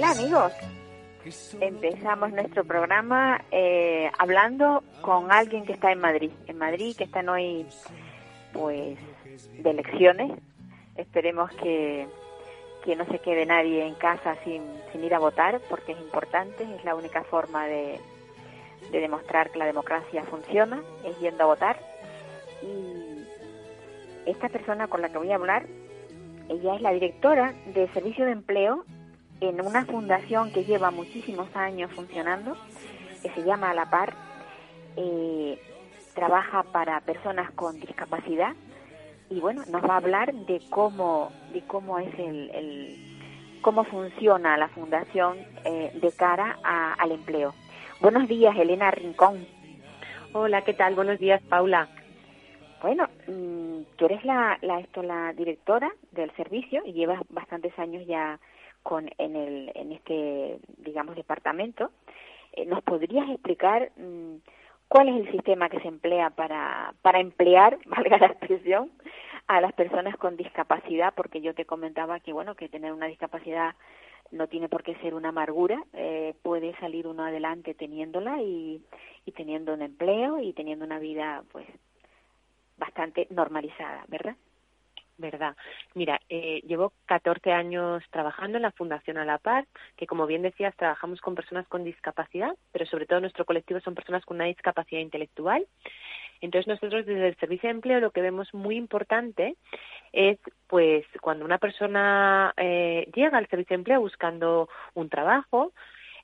Hola amigos, empezamos nuestro programa eh, hablando con alguien que está en Madrid, en Madrid que están hoy pues de elecciones. Esperemos que, que no se quede nadie en casa sin, sin ir a votar porque es importante, es la única forma de, de demostrar que la democracia funciona, es yendo a votar. Y esta persona con la que voy a hablar, ella es la directora de Servicio de Empleo en una fundación que lleva muchísimos años funcionando, que se llama A la Par, eh, trabaja para personas con discapacidad y bueno, nos va a hablar de cómo, de cómo es el, el- cómo funciona la fundación eh, de cara a- al empleo. Buenos días, Elena Rincón. Hola, ¿qué tal? Buenos días, Paula. Bueno, mm, tú eres la, la, esto, la directora del servicio y llevas bastantes años ya con, en, el, en este, digamos, departamento. Eh, ¿Nos podrías explicar mm, cuál es el sistema que se emplea para, para emplear, valga la expresión, a las personas con discapacidad? Porque yo te comentaba que, bueno, que tener una discapacidad no tiene por qué ser una amargura, eh, puede salir uno adelante teniéndola y, y teniendo un empleo y teniendo una vida, pues, bastante normalizada, ¿verdad? ¿Verdad? Mira, eh, llevo 14 años trabajando en la Fundación A la Par, que como bien decías, trabajamos con personas con discapacidad, pero sobre todo nuestro colectivo son personas con una discapacidad intelectual. Entonces nosotros desde el Servicio de Empleo lo que vemos muy importante es, pues, cuando una persona eh, llega al Servicio de Empleo buscando un trabajo,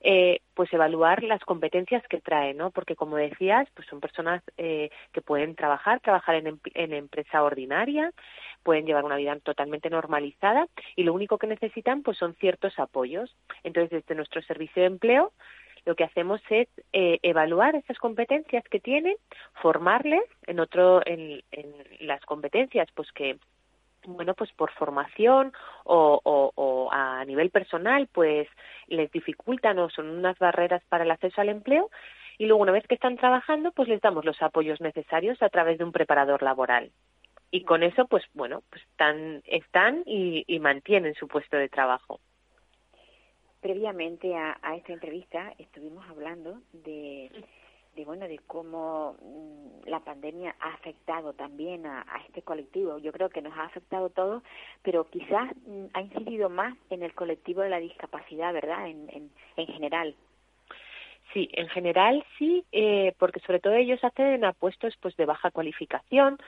eh, pues evaluar las competencias que trae, ¿no? Porque como decías, pues son personas eh, que pueden trabajar, trabajar en, em- en empresa ordinaria, pueden llevar una vida totalmente normalizada y lo único que necesitan pues son ciertos apoyos. Entonces, desde nuestro servicio de empleo lo que hacemos es eh, evaluar esas competencias que tienen, formarles en otro en las competencias pues que bueno, pues por formación o, o, o a nivel personal, pues les dificultan o son unas barreras para el acceso al empleo. Y luego, una vez que están trabajando, pues les damos los apoyos necesarios a través de un preparador laboral. Y con eso, pues bueno, pues están, están y, y mantienen su puesto de trabajo. Previamente a, a esta entrevista estuvimos hablando de, de bueno de cómo mm, la pandemia ha afectado también a, este colectivo. Yo creo que nos ha afectado todos, pero quizás mm, ha incidido más en el colectivo de la discapacidad, ¿verdad? En, en, en general. Sí, en general sí, eh, porque sobre todo ellos acceden a puestos pues de baja cualificación,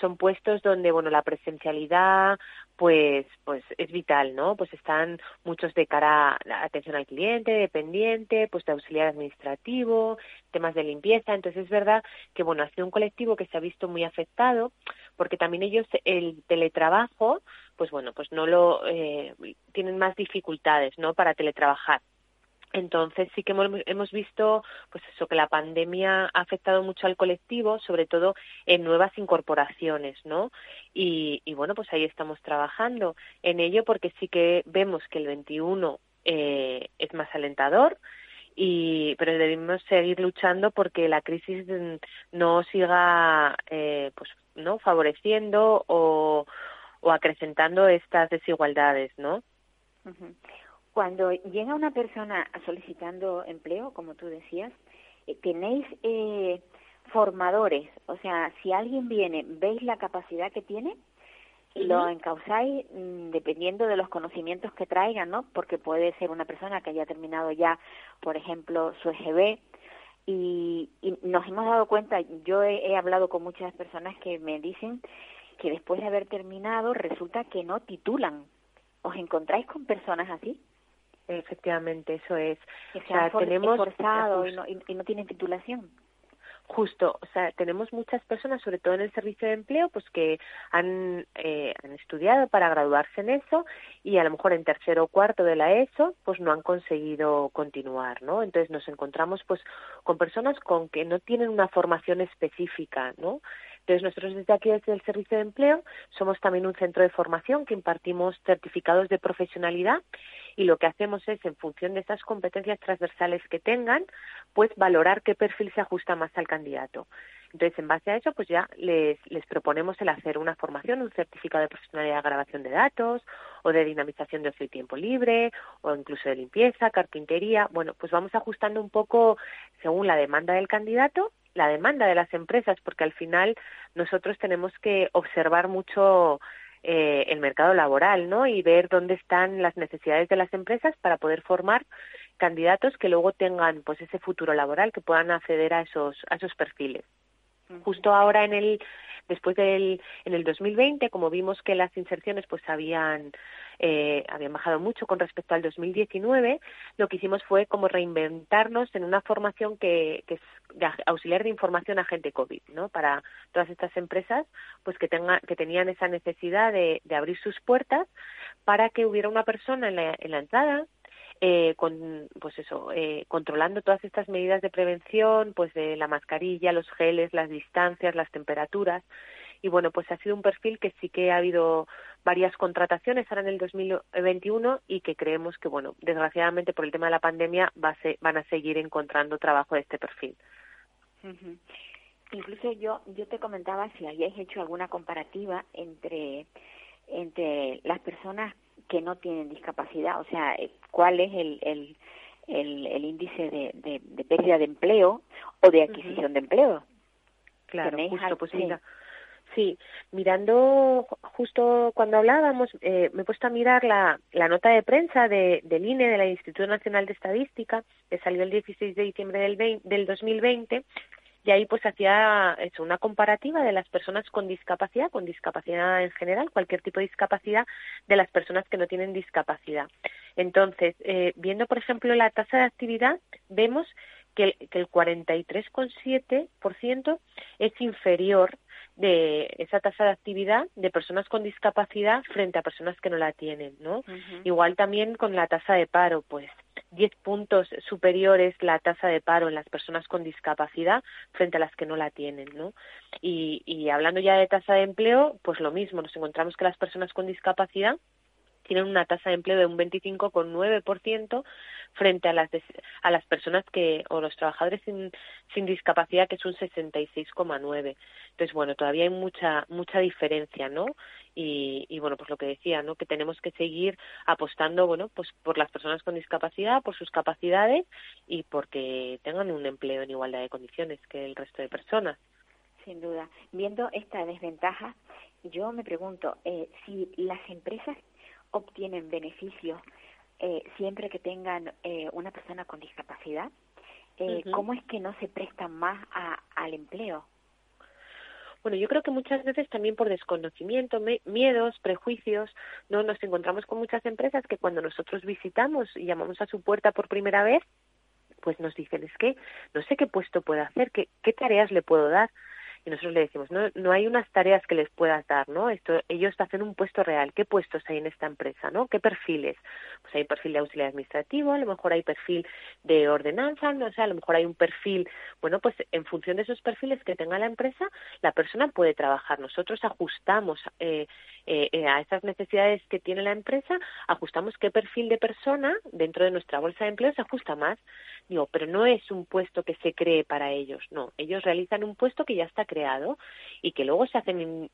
son puestos donde bueno la presencialidad pues pues es vital no pues están muchos de cara a atención al cliente dependiente pues de auxiliar administrativo temas de limpieza. Entonces es verdad que bueno ha sido un colectivo que se ha visto muy afectado porque también ellos el teletrabajo pues bueno pues no lo eh, tienen más dificultades no para teletrabajar entonces sí que hemos, visto pues eso que la pandemia ha afectado mucho al colectivo, sobre todo en nuevas incorporaciones, ¿no? Y, y bueno, pues ahí estamos trabajando en ello porque sí que vemos que el 21 eh, es más alentador, y pero debemos seguir luchando porque la crisis no siga eh, pues no favoreciendo o, o acrecentando estas desigualdades, ¿no? Cuando llega una persona solicitando empleo, como tú decías, eh, tenéis eh, formadores, o sea, si alguien viene, veis la capacidad que tiene y lo encauzáis mm, dependiendo de los conocimientos que traigan, ¿no? Porque puede ser una persona que haya terminado ya, por ejemplo, su EGB y, y nos hemos dado cuenta, yo he, hablado con muchas personas que me dicen que después de haber terminado resulta que no titulan. ¿Os encontráis con personas así? Efectivamente, eso es. Que se han tenemos, esforzado y no, y no tienen titulación. Justo, o sea, tenemos muchas personas, sobre todo en el servicio de empleo, pues que han, eh, han estudiado para graduarse en eso y a lo mejor en tercero o cuarto de la ESO, pues no han conseguido continuar, ¿no? Entonces nos encontramos pues con personas con que no tienen una formación específica, ¿no? Entonces, nosotros desde aquí, desde el Servicio de Empleo, somos también un centro de formación que impartimos certificados de profesionalidad y lo que hacemos es, en función de esas competencias transversales que tengan, pues valorar qué perfil se ajusta más al candidato. Entonces, en base a eso, pues ya les, les proponemos el hacer una formación, un certificado de profesionalidad de grabación de datos, o de dinamización de ocio y tiempo libre, o incluso de limpieza, carpintería. Bueno, pues vamos ajustando un poco según la demanda del candidato la demanda de las empresas, porque al final nosotros tenemos que observar mucho eh, el mercado laboral, ¿no? Y ver dónde están las necesidades de las empresas para poder formar candidatos que luego tengan, pues, ese futuro laboral, que puedan acceder a esos a esos perfiles. Justo ahora en el después del en el 2020, como vimos que las inserciones, pues, habían eh, habían bajado mucho con respecto al 2019, lo que hicimos fue como reinventarnos en una formación que, que es de auxiliar de información a gente COVID, ¿no? Para todas estas empresas, pues que tenga, que tenían esa necesidad de, de abrir sus puertas para que hubiera una persona en la, en la entrada eh, con, pues eso, eh, controlando todas estas medidas de prevención, pues de la mascarilla, los geles, las distancias, las temperaturas, y bueno, pues ha sido un perfil que sí que ha habido varias contrataciones ahora en el 2021 y que creemos que, bueno, desgraciadamente por el tema de la pandemia va a van a seguir encontrando trabajo de este perfil. Incluso yo yo te comentaba si habíais hecho alguna comparativa entre entre las personas que no tienen discapacidad, o sea, eh, cuál es el, el, el, índice de, de, pérdida de empleo o de adquisición de empleo. Claro, justo, pues Sí, mirando justo cuando hablábamos, eh, me he puesto a mirar la, nota de prensa de, del INE, del Instituto Nacional de Estadística, que salió el 16 de diciembre del, del 2020, y ahí pues hacía eso, una comparativa de las personas con discapacidad, con discapacidad en general, cualquier tipo de discapacidad, de las personas que no tienen discapacidad. Entonces, eh, viendo por ejemplo la tasa de actividad, vemos que el, que el 43,7% es inferior de esa tasa de actividad de personas con discapacidad frente a personas que no la tienen, ¿no? Igual también con la tasa de paro, pues 10 puntos superiores la tasa de paro en las personas con discapacidad frente a las que no la tienen, ¿no? Y, y hablando ya de tasa de empleo, pues lo mismo, nos encontramos que las personas con discapacidad tienen una tasa de empleo de un 25,9% frente a las a las personas que o los trabajadores sin, sin discapacidad que es un 66,9. Entonces, bueno, todavía hay mucha mucha diferencia, ¿no? Y, y bueno, pues lo que decía, ¿no? Que tenemos que seguir apostando, bueno, pues por las personas con discapacidad, por sus capacidades y porque tengan un empleo en igualdad de condiciones que el resto de personas. Sin duda. Viendo esta desventaja, yo me pregunto eh, si las empresas obtienen beneficios eh, siempre que tengan eh, una persona con discapacidad, eh, ¿cómo es que no se prestan más a, al empleo? Bueno, yo creo que muchas veces también por desconocimiento, miedos, prejuicios, no nos encontramos con muchas empresas que cuando nosotros visitamos y llamamos a su puerta por primera vez, pues nos dicen es que no sé qué puesto puedo hacer, qué, qué tareas le puedo dar y nosotros le decimos, no, no hay unas tareas que les puedas dar, ¿no? Esto, ellos hacen un puesto real. ¿Qué puestos hay en esta empresa, no? ¿Qué perfiles? Pues hay perfil de auxiliar administrativo, a lo mejor hay perfil de ordenanza, no sé, a lo mejor hay un perfil, bueno, pues en función de esos perfiles que tenga la empresa, la persona puede trabajar. Nosotros ajustamos eh, eh, eh, a esas necesidades que tiene la empresa, ajustamos qué perfil de persona dentro de nuestra bolsa de empleo se ajusta más. Digo, pero no es un puesto que se cree para ellos, no. Ellos realizan un puesto que ya está creado y que luego se hacen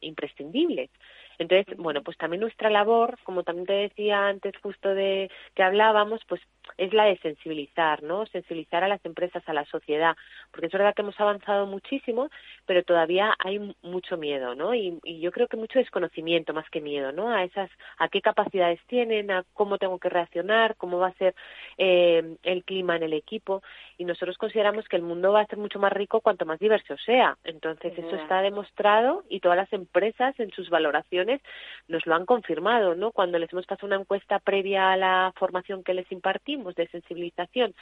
imprescindibles. Entonces, bueno, pues también nuestra labor, como también te decía antes justo de que hablábamos, pues es la de sensibilizar, ¿no? Sensibilizar a las empresas, a la sociedad, porque es verdad que hemos avanzado muchísimo, pero todavía hay mucho miedo, ¿no? Y, yo creo que mucho desconocimiento más que miedo, ¿no? A esas, a qué capacidades tienen, a cómo tengo que reaccionar, cómo va a ser eh, el clima en el equipo, y nosotros consideramos que el mundo va a ser mucho más rico cuanto más diverso sea. Entonces, eso está demostrado y todas las empresas en sus valoraciones nos lo han confirmado, ¿no? Cuando les hemos pasado una encuesta previa a la formación que les de sensibilización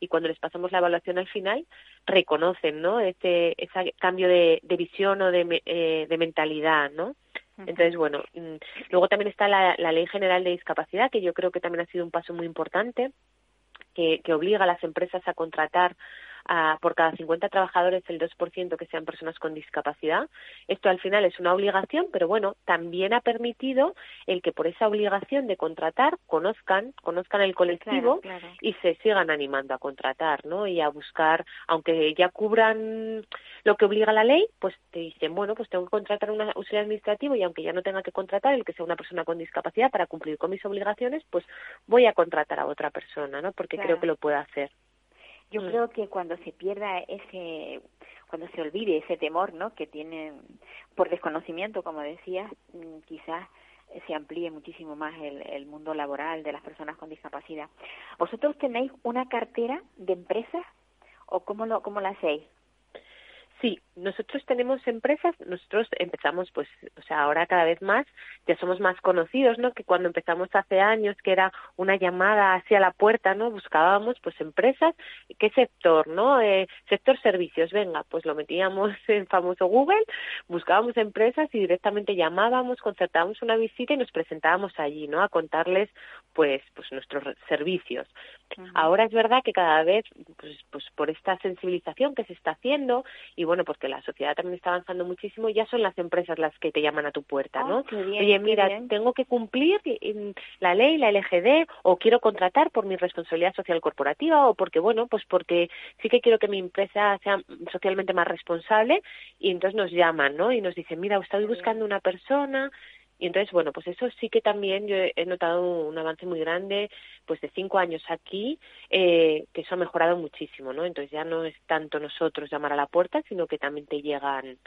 y cuando les pasamos la evaluación al final, reconocen, ¿no? Ese, ese cambio de, visión o de, eh, de mentalidad, ¿no? Entonces, bueno, mm, luego también está la, la Ley General de Discapacidad, que yo creo que también ha sido un paso muy importante, que, que obliga a las empresas a contratar por cada 50 trabajadores el 2% que sean personas con discapacidad. Esto al final es una obligación, pero bueno, también ha permitido el que por esa obligación de contratar conozcan, conozcan el colectivo y se sigan animando a contratar, ¿no? Y a buscar, aunque ya cubran lo que obliga la ley, pues te dicen, bueno, pues tengo que contratar un auxiliar administrativo y aunque ya no tenga que contratar el que sea una persona con discapacidad para cumplir con mis obligaciones, pues voy a contratar a otra persona, ¿no? Porque creo que lo puede hacer. Yo mm. creo que cuando se pierda ese, cuando se olvide ese temor, ¿no? Que tienen por desconocimiento, como decías, mm, quizás se amplíe muchísimo más el, el mundo laboral de las personas con discapacidad. ¿Vosotros tenéis una cartera de empresas o cómo lo, cómo la hacéis? Sí, nosotros tenemos empresas, nosotros empezamos, pues, o sea, ahora cada vez más, ya somos más conocidos, ¿no? Que cuando empezamos hace años, que era una llamada hacia la puerta, ¿no? Buscábamos, pues, empresas, ¿qué sector, no? Eh, sector servicios, venga, pues lo metíamos en famoso Google, buscábamos empresas y directamente llamábamos, concertábamos una visita y nos presentábamos allí, ¿no? A contarles, pues, pues nuestros servicios. Ahora es verdad que cada vez, pues, pues por esta sensibilización que se está haciendo y bueno, porque pues la sociedad también está avanzando muchísimo, ya son las empresas las que te llaman a tu puerta, ¿no? Ah, Oye, mira, tengo que cumplir la ley, la LGD, o quiero contratar por mi responsabilidad social corporativa, o porque, bueno, pues porque sí que quiero que mi empresa sea socialmente más responsable, y entonces nos llaman, ¿no? Y nos dicen, mira, estoy buscando una persona y entonces, bueno, pues eso sí que también yo he notado un avance muy grande, pues de cinco años aquí, eh, que eso ha mejorado muchísimo, ¿no? Entonces ya no es tanto nosotros llamar a la puerta, sino que también te llegan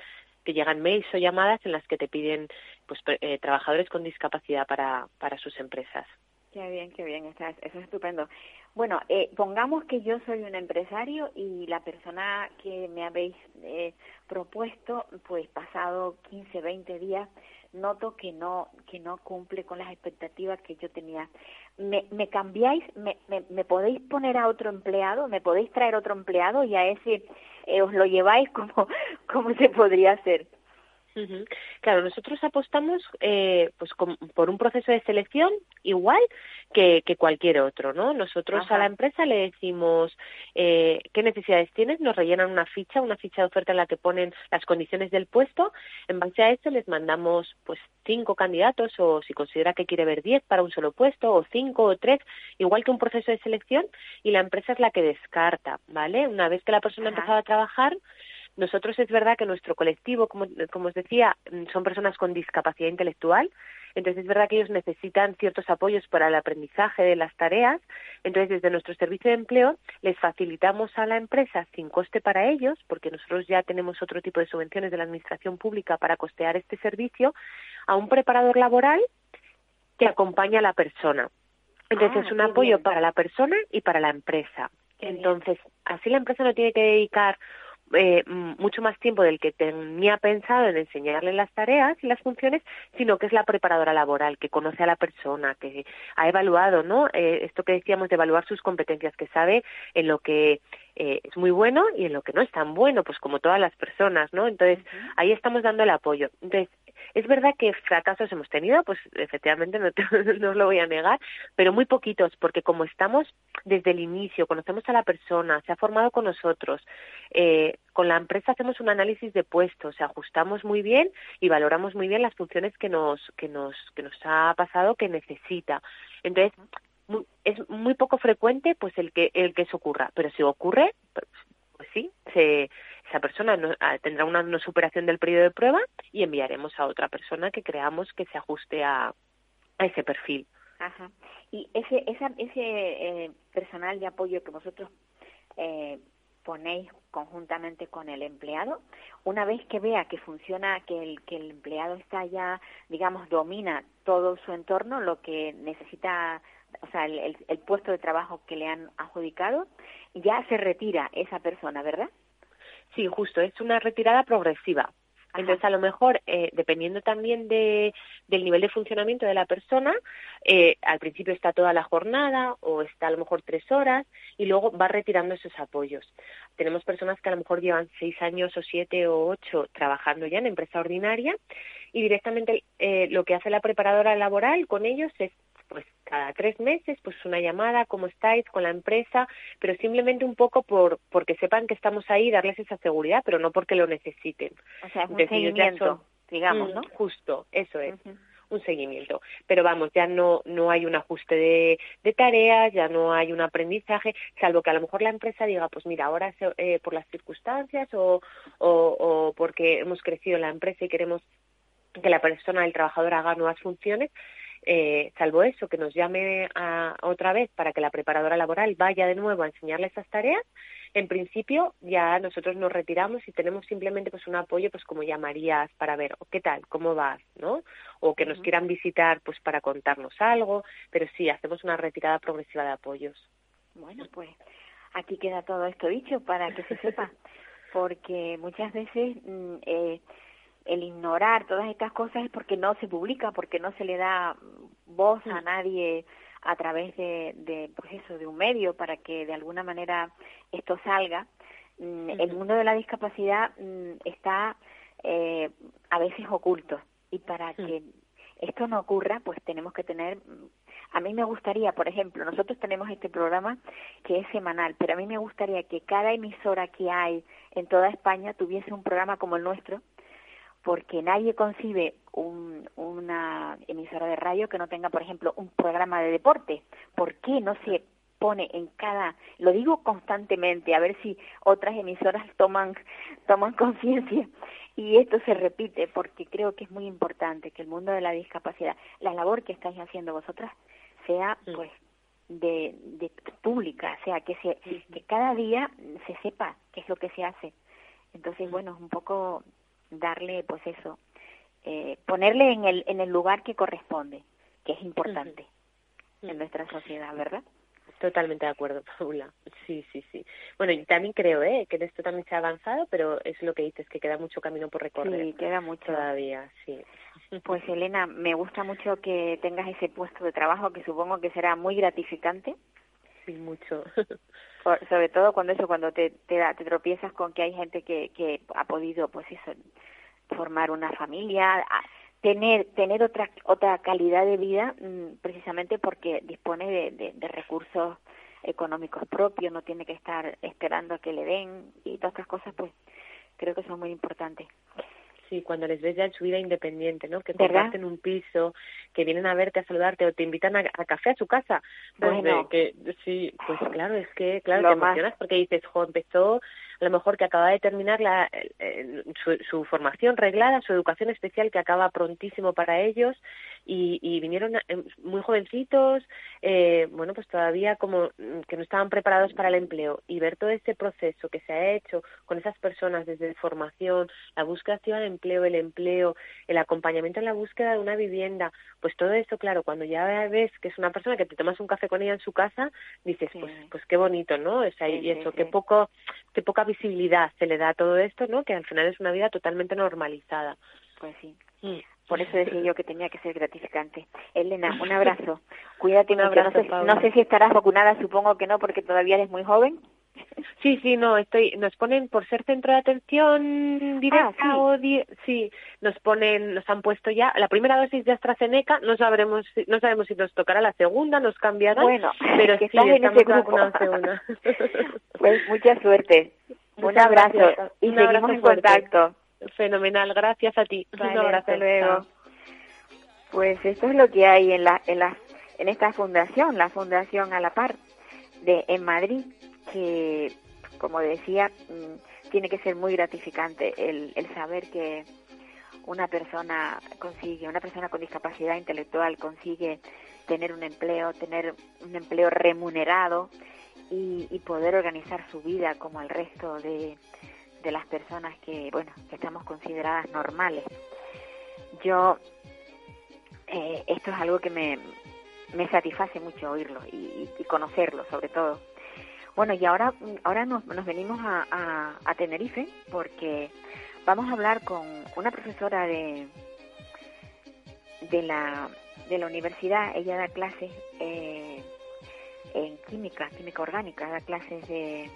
te llegan mails o llamadas en las que te piden pues eh, trabajadores con discapacidad para, para sus empresas. Qué bien, qué bien, eso es estupendo. Bueno, eh, pongamos que yo soy un empresario y la persona que me habéis eh, propuesto, pues pasado 15, 20 días, noto que no que no cumple con las expectativas que yo tenía. ¿Me, me cambiáis? Me, me, podéis poner a otro empleado? ¿Me podéis traer otro empleado y a ese eh, os lo lleváis como, como se podría hacer? Claro, nosotros apostamos eh, pues por un proceso de selección igual que, que cualquier otro, ¿no? Nosotros a la empresa le decimos eh, qué necesidades tienes, nos rellenan una ficha, una ficha de oferta en la que ponen las condiciones del puesto. En base a eso les mandamos pues cinco candidatos o si considera que quiere ver diez para un solo puesto o cinco o tres, igual que un proceso de selección y la empresa es la que descarta, ¿vale? Una vez que la persona ha empezado a trabajar, nosotros es verdad que nuestro colectivo, como, como os decía, mm, son personas con discapacidad intelectual, entonces es verdad que ellos necesitan ciertos apoyos para el aprendizaje de las tareas, entonces desde nuestro servicio de empleo les facilitamos a la empresa sin coste para ellos, porque nosotros ya tenemos otro tipo de subvenciones de la administración pública para costear este servicio, a un preparador laboral que acompaña a la persona. Entonces ah, es un apoyo para la persona y para la empresa. Entonces, así la empresa no tiene que dedicar eh, mucho más tiempo del que tenía pensado en enseñarle las tareas y las funciones, sino que es la preparadora laboral, que conoce a la persona, que ha evaluado, ¿no? Eh, esto que decíamos de evaluar sus competencias, que sabe en lo que eh, es muy bueno y en lo que no es tan bueno, pues como todas las personas, ¿no? Entonces, ahí estamos dando el apoyo. Entonces, es verdad que fracasos hemos tenido, pues efectivamente no, no os lo voy a negar, pero muy poquitos, porque como estamos desde el inicio, conocemos a la persona, se ha formado con nosotros, eh, con la empresa hacemos un análisis de puestos, ajustamos muy bien y valoramos muy bien las funciones que nos que nos que nos ha pasado que necesita. Entonces es muy poco frecuente pues el que el que eso ocurra, pero si ocurre pues, sí se esa persona ah, tendrá una no superación del periodo de prueba y enviaremos a otra persona que creamos que se ajuste a, a ese perfil. Ajá. Y ese, esa, ese eh, personal de apoyo que vosotros eh, ponéis conjuntamente con el empleado, una vez que vea que funciona, que el, que el empleado está ya, digamos, domina todo su entorno, lo que necesita, o sea, el, el puesto de trabajo que le han adjudicado, ya se retira esa persona, ¿verdad? Sí, justo, es una retirada progresiva. Entonces, a lo mejor, eh, dependiendo también de, del nivel de funcionamiento de la persona, eh, al principio está toda la jornada o está a lo mejor tres horas y luego va retirando esos apoyos. Tenemos personas que a lo mejor llevan seis años o siete o ocho trabajando ya en empresa ordinaria y directamente eh, lo que hace la preparadora laboral con ellos es pues cada tres meses, pues una llamada, cómo estáis con la empresa, pero simplemente un poco por porque sepan que estamos ahí, darles esa seguridad, pero no porque lo necesiten. O sea, es un seguimiento, digamos, ¿no? Mm, justo, eso es. un seguimiento. Pero vamos, ya no, no hay un ajuste de, de, tareas, ya no hay un aprendizaje, salvo que a lo mejor la empresa diga, pues mira, ahora eh, por las circunstancias o, o, o porque hemos crecido en la empresa y queremos que la persona, el trabajador haga nuevas funciones, eh, salvo eso, que nos llame a, otra vez para que la preparadora laboral vaya de nuevo a enseñarle esas tareas, en principio ya nosotros nos retiramos y tenemos simplemente pues un apoyo pues como llamarías para ver oh, qué tal, cómo vas, ¿no? O que nos quieran visitar pues para contarnos algo, pero sí, hacemos una retirada progresiva de apoyos. Bueno, pues aquí queda todo esto dicho para que se sepa, porque muchas veces mm, eh, el ignorar todas estas cosas es porque no se publica, porque no se le da voz a nadie a través de, de pues eso, de un medio para que de alguna manera esto salga. Mm, el mundo de la discapacidad mm, está eh, a veces oculto. Y para que esto no ocurra, pues tenemos que tener a mí me gustaría, por ejemplo, nosotros tenemos este programa que es semanal, pero a mí me gustaría que cada emisora que hay en toda España tuviese un programa como el nuestro, porque nadie concibe un, una emisora de radio que no tenga, por ejemplo, un programa de deporte. ¿Por qué no se pone en cada, lo digo constantemente, a ver si otras emisoras toman, toman conciencia y esto se repite porque creo que es muy importante que el mundo de la discapacidad, la labor que estáis haciendo vosotras sea pues de, de pública, sea que se, que cada día se sepa qué es lo que se hace. Entonces, bueno, es un poco darle, pues eso, eh, ponerle en el, en el lugar que corresponde, que es importante en nuestra sociedad, ¿verdad? Totalmente de acuerdo, Paula. Sí, sí, sí. Bueno, y también creo ¿eh? que en esto también se ha avanzado, pero es lo que dices, que queda mucho camino por recorrer. Sí, queda mucho. Todavía, sí. Pues Elena, me gusta mucho que tengas ese puesto de trabajo que supongo que será muy gratificante. Sí, mucho. sobre todo cuando eso, cuando te, te, te tropiezas con que hay gente que, que ha podido, pues eso, formar una familia, tener tener otra otra calidad de vida mm, precisamente porque dispone de, de, recursos económicos propios, no tiene que estar esperando a que le den y todas estas cosas, pues creo que son muy importantes. Sí, cuando les ves ya en su vida independiente, ¿no? Que comparten un piso, que vienen a verte, a saludarte o te invitan a, café a su casa. Pues bueno. que sí, pues claro, es que, claro, te emocionas porque dices, jo, empezó a lo mejor que acaba de terminar la, su, su, formación reglada, su educación especial que acaba prontísimo para ellos y, y vinieron eh, muy jovencitos, eh, bueno, pues todavía como mm, que no estaban preparados para el empleo y ver todo ese proceso que se ha hecho con esas personas desde formación, la búsqueda activa de empleo, el empleo, el acompañamiento en la búsqueda de una vivienda, pues todo eso, claro, cuando ya ves que es una persona que te tomas un café con ella en su casa, dices, sí. pues, pues qué bonito, ¿no? O sea, sí, y eso, sí, qué poco, qué poca visibilidad se le da a todo esto, ¿no? Que al final es una vida totalmente normalizada. Pues sí. Mm. Por eso decía yo que tenía que ser gratificante. Elena, un abrazo. Cuídate un abrazo, no, sé, no sé si estarás vacunada, supongo que no, porque todavía eres muy joven. Sí, sí, no, estoy, nos ponen por ser centro de atención directa ah, sí. o di sí, nos ponen, nos han puesto ya la primera dosis de AstraZeneca, no sabremos, no sabemos si nos tocará la segunda, nos cambiarán, bueno, pero que sí, estás en ese grupo. segunda. pues mucha suerte. Muchas un abrazo gracias. y Un seguimos abrazo en fuerte. contacto. Fenomenal, gracias a ti. Vale, Un abrazo. hasta luego. Chao. Pues esto es lo que hay en la, en la, en esta fundación, la Fundación a la Par de en Madrid, que como decía, mm, tiene que ser muy gratificante el, el saber que una persona consigue, una persona con discapacidad intelectual consigue tener un empleo, tener un empleo remunerado y, poder organizar su vida como el resto de, de las personas que, bueno, que estamos consideradas normales. Yo, eh, esto es algo que me, me satisface mucho oírlo y, y conocerlo sobre todo. Bueno, y ahora, ahora nos, nos venimos a, a, a, Tenerife porque vamos a hablar con una profesora de, de, la, de la universidad. Ella da clases eh, en química, química orgánica, da clases de,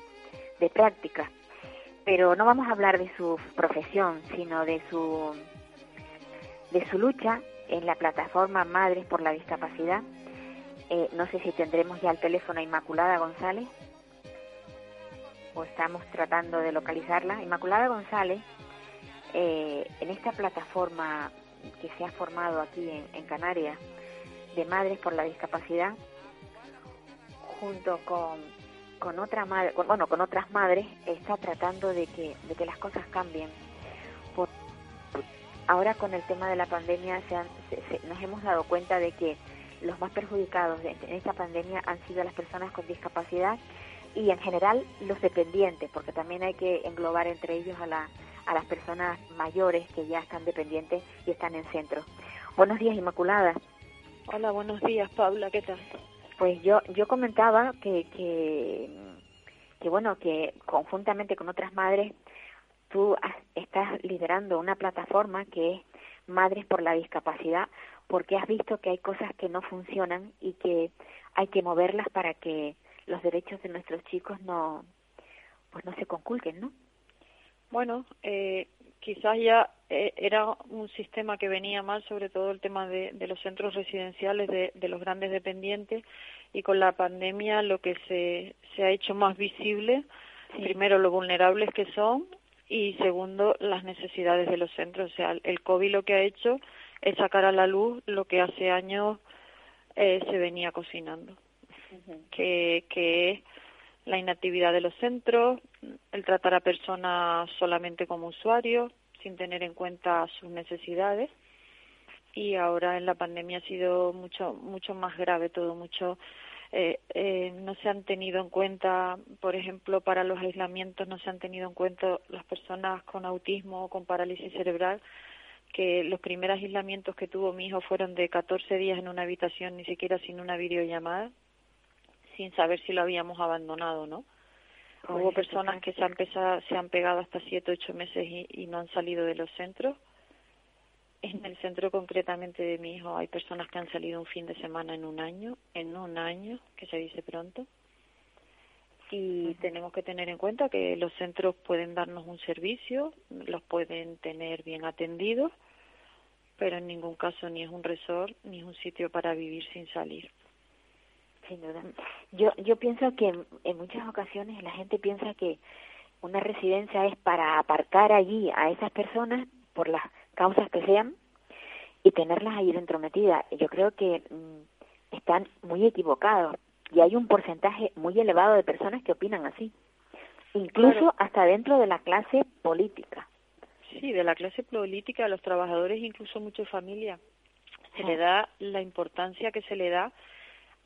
de práctica. Pero no vamos a hablar de su profesión, sino de su, de su lucha en la plataforma Madres por la Discapacidad. Eh, no sé si tendremos ya el teléfono a Inmaculada González o estamos tratando de localizarla. Inmaculada González, eh, en esta plataforma que se ha formado aquí en, Canarias de Madres por la Discapacidad, junto con, con otra madre, bueno, con otras madres, está tratando de que, de que las cosas cambien. Ahora con el tema de la pandemia se han, se, nos hemos dado cuenta de que los más perjudicados en esta pandemia han sido las personas con discapacidad y en general los dependientes, porque también hay que englobar entre ellos a, la, a las personas mayores que ya están dependientes y están en centro. Buenos días, Inmaculada. Hola, buenos días, Paula, ¿qué tal? Pues yo yo comentaba que, que, que bueno, que conjuntamente con otras madres tú estás liderando una plataforma que es Madres por la Discapacidad, porque has visto que hay cosas que no funcionan y que hay que moverlas para que los derechos de nuestros chicos no pues no se conculquen, ¿no? Bueno, eh, quizás ya eh, era un sistema que venía mal, sobre todo el tema de, de los centros residenciales de, de, los grandes dependientes, y con la pandemia lo que se, se ha hecho más visible, sí. primero lo vulnerables que son, y segundo las necesidades de los centros. O sea, el COVID lo que ha hecho es sacar a la luz lo que hace años eh, se venía cocinando, que, que es la inactividad de los centros, el tratar a personas solamente como usuarios, sin tener en cuenta sus necesidades. Y ahora en la pandemia ha sido mucho mucho más grave todo, mucho eh, eh, no se han tenido en cuenta, por ejemplo, para los aislamientos no se han tenido en cuenta las personas con autismo o con parálisis cerebral, que los primeros aislamientos que tuvo mi hijo fueron de 14 días en una habitación, ni siquiera sin una videollamada, sin saber si lo habíamos abandonado, ¿no? Hubo personas que se han, pesado, se han pegado hasta siete, ocho meses y, y no han salido de los centros. En el centro concretamente de mi hijo hay personas que han salido un fin de semana en un año, en un año, que se dice pronto. Y uh -huh. tenemos que tener en cuenta que los centros pueden darnos un servicio, los pueden tener bien atendidos, pero en ningún caso ni es un resort ni es un sitio para vivir sin salir. Sin duda. Yo, yo pienso que en, en muchas ocasiones la gente piensa que una residencia es para aparcar allí a esas personas por las causas que sean y tenerlas ahí dentro metidas. Yo creo que mmm, están muy equivocados y hay un porcentaje muy elevado de personas que opinan así, incluso claro. hasta dentro de la clase política. Sí, de la clase política, a los trabajadores, incluso muchas familias, se le da la importancia que se le da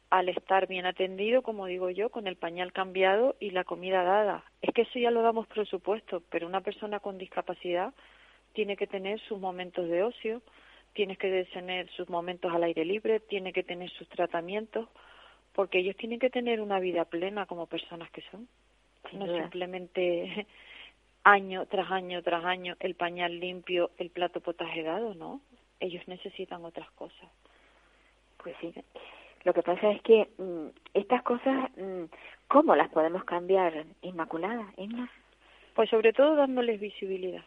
al estar bien atendido, como digo yo, con el pañal cambiado y la comida dada. Es que eso ya lo damos por supuesto, pero una persona con discapacidad tiene que tener sus momentos de ocio, tiene que tener sus momentos al aire libre, tiene que tener sus tratamientos, porque ellos tienen que tener una vida plena como personas que son. no simplemente año tras año tras año el pañal limpio, el plato potaje dado, ¿no? Ellos necesitan otras cosas. Pues sí. Lo que pasa es que mmm, estas cosas, mmm, ¿cómo las podemos cambiar, Inmaculada, Inma? Pues sobre todo dándoles visibilidad.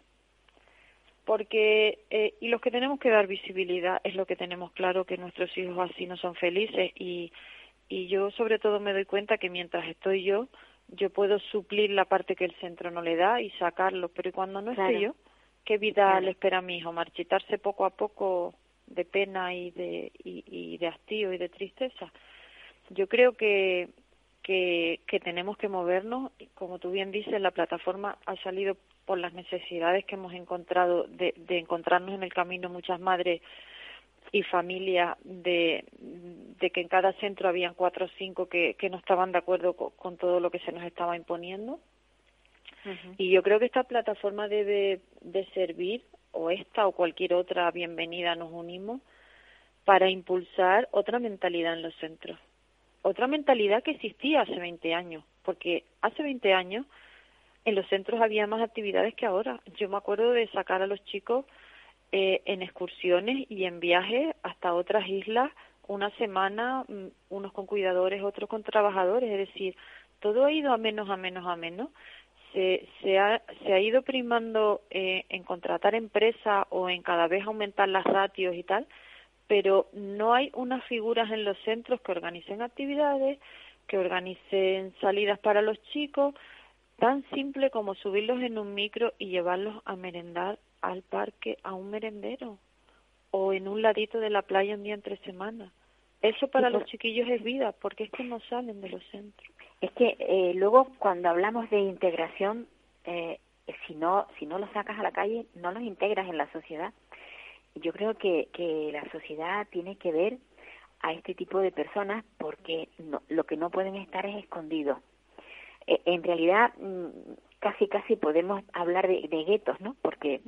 Porque, eh, y los que tenemos que dar visibilidad es lo que tenemos claro que nuestros hijos así no son felices y, y yo sobre todo me doy cuenta que mientras estoy yo, yo puedo suplir la parte que el centro no le da y sacarlo, pero cuando no claro. estoy yo, ¿qué vida claro. le espera a mi hijo? ¿Marchitarse poco a poco de pena y de, y, y de hastío y de tristeza. Yo creo que, que, que tenemos que movernos, como tú bien dices, la plataforma ha salido por las necesidades que hemos encontrado de, de encontrarnos en el camino muchas madres y familias de, de que en cada centro habían cuatro o cinco que, que no estaban de acuerdo con, todo lo que se nos estaba imponiendo. Y yo creo que esta plataforma debe de servir, o esta o cualquier otra bienvenida nos unimos, para impulsar otra mentalidad en los centros. Otra mentalidad que existía hace 20 años, porque hace 20 años en los centros había más actividades que ahora. Yo me acuerdo de sacar a los chicos eh, en excursiones y en viajes hasta otras islas una semana, mm, unos con cuidadores, otros con trabajadores, es decir, todo ha ido a menos, a menos, a menos. Se, se, ha, se ha ido primando eh, en contratar empresas o en cada vez aumentar las ratios y tal, pero no hay unas figuras en los centros que organicen actividades, que organicen salidas para los chicos, tan simple como subirlos en un micro y llevarlos a merendar al parque a un merendero o en un ladito de la playa un día entre semanas. Eso para los chiquillos es vida, porque es que no salen de los centros. Es que eh, luego cuando hablamos de integración, eh, si no si no los sacas a la calle, no los integras en la sociedad. Yo creo que, que la sociedad tiene que ver a este tipo de personas porque no, lo que no pueden estar es escondidos. Eh, en realidad, mm, casi casi podemos hablar de, de guetos, ¿no? Porque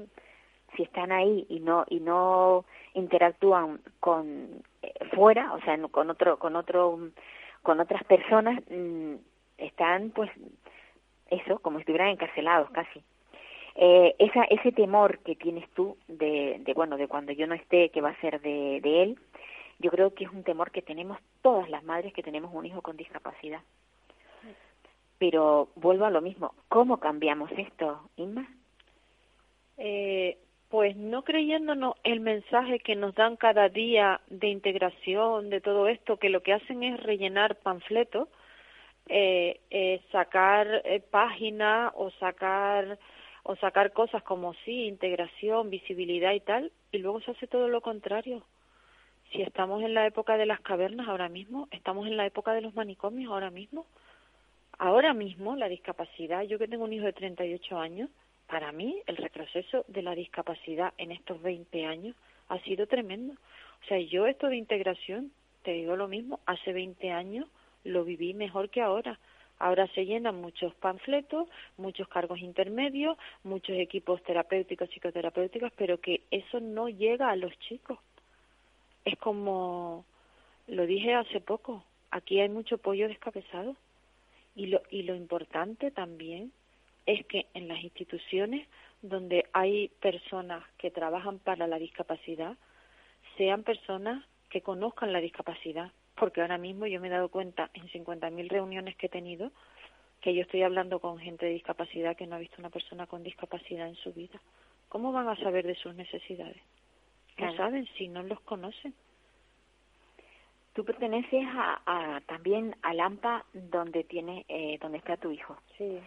si están ahí y no y no interactúan con eh, fuera, o sea, con otro con otro con otras personas mm, están pues eso, como si estuvieran encarcelados casi. Eh, esa, ese temor que tienes tú de, bueno, de cuando yo no esté, que va a ser de, de él, yo creo que es un temor que tenemos todas las madres que tenemos un hijo con discapacidad. Pero vuelvo a lo mismo, ¿cómo cambiamos esto, Inma? Eh, pues no creyéndonos el mensaje que nos dan cada día de integración, de todo esto, que lo que hacen es rellenar panfletos, eh, eh, sacar eh, páginas o sacar o sacar cosas como sí, integración, visibilidad y tal, y luego se hace todo lo contrario. Si estamos en la época de las cavernas ahora mismo, estamos en la época de los manicomios ahora mismo. Ahora mismo la discapacidad, yo que tengo un hijo de 38 años, para mí el retroceso de la discapacidad en estos 20 años ha sido tremendo. O sea, yo esto de integración, te digo lo mismo, hace 20 años lo viví mejor que ahora. Ahora se llenan muchos panfletos, muchos cargos intermedios, muchos equipos terapéuticos, psicoterapéuticos, pero que eso no llega a los chicos. Es como, lo dije hace poco, aquí hay mucho pollo descabezado. Y lo, y lo importante también es que en las instituciones donde hay personas que trabajan para la discapacidad, sean personas que conozcan la discapacidad, porque ahora mismo yo me he dado cuenta en 50.000 reuniones que he tenido que yo estoy hablando con gente de discapacidad que no ha visto una persona con discapacidad en su vida. ¿Cómo van a saber de sus necesidades? No saben si no los conocen. Tú perteneces a, también al AMPA donde tiene eh, donde está tu hijo. Sí.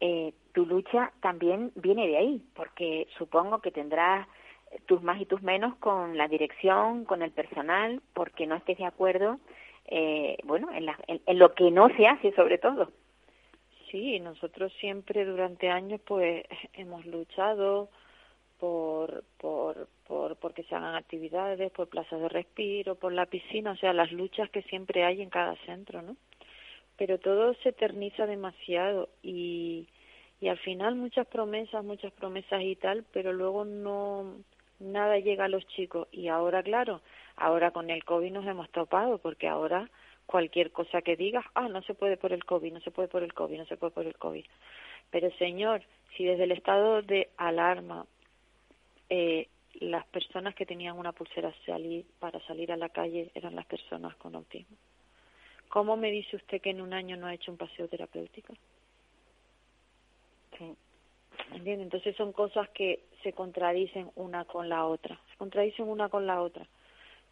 Eh, tu lucha también viene de ahí, porque supongo que tendrás tus más y tus menos con la dirección, con el personal, porque no estés de acuerdo, eh, bueno, en, en, lo que no se hace sobre todo. Sí, nosotros siempre durante años pues hemos luchado por, por, por porque se hagan actividades, por plazas de respiro, por la piscina, o sea, las luchas que siempre hay en cada centro, ¿no? Pero todo se eterniza demasiado y, y al final muchas promesas, muchas promesas y tal, pero luego no nada llega a los chicos y ahora claro, ahora con el COVID nos hemos topado porque ahora cualquier cosa que digas, ah, no se puede por el COVID, no se puede por el COVID, no se puede por el COVID. Pero señor, si desde el estado de alarma eh, las personas que tenían una pulsera salir, para salir a la calle eran las personas con autismo, ¿Cómo me dice usted que en un año no ha hecho un paseo terapéutico? Sí. ¿Entiende? Entonces son cosas que se contradicen una con la otra, se contradicen una con la otra.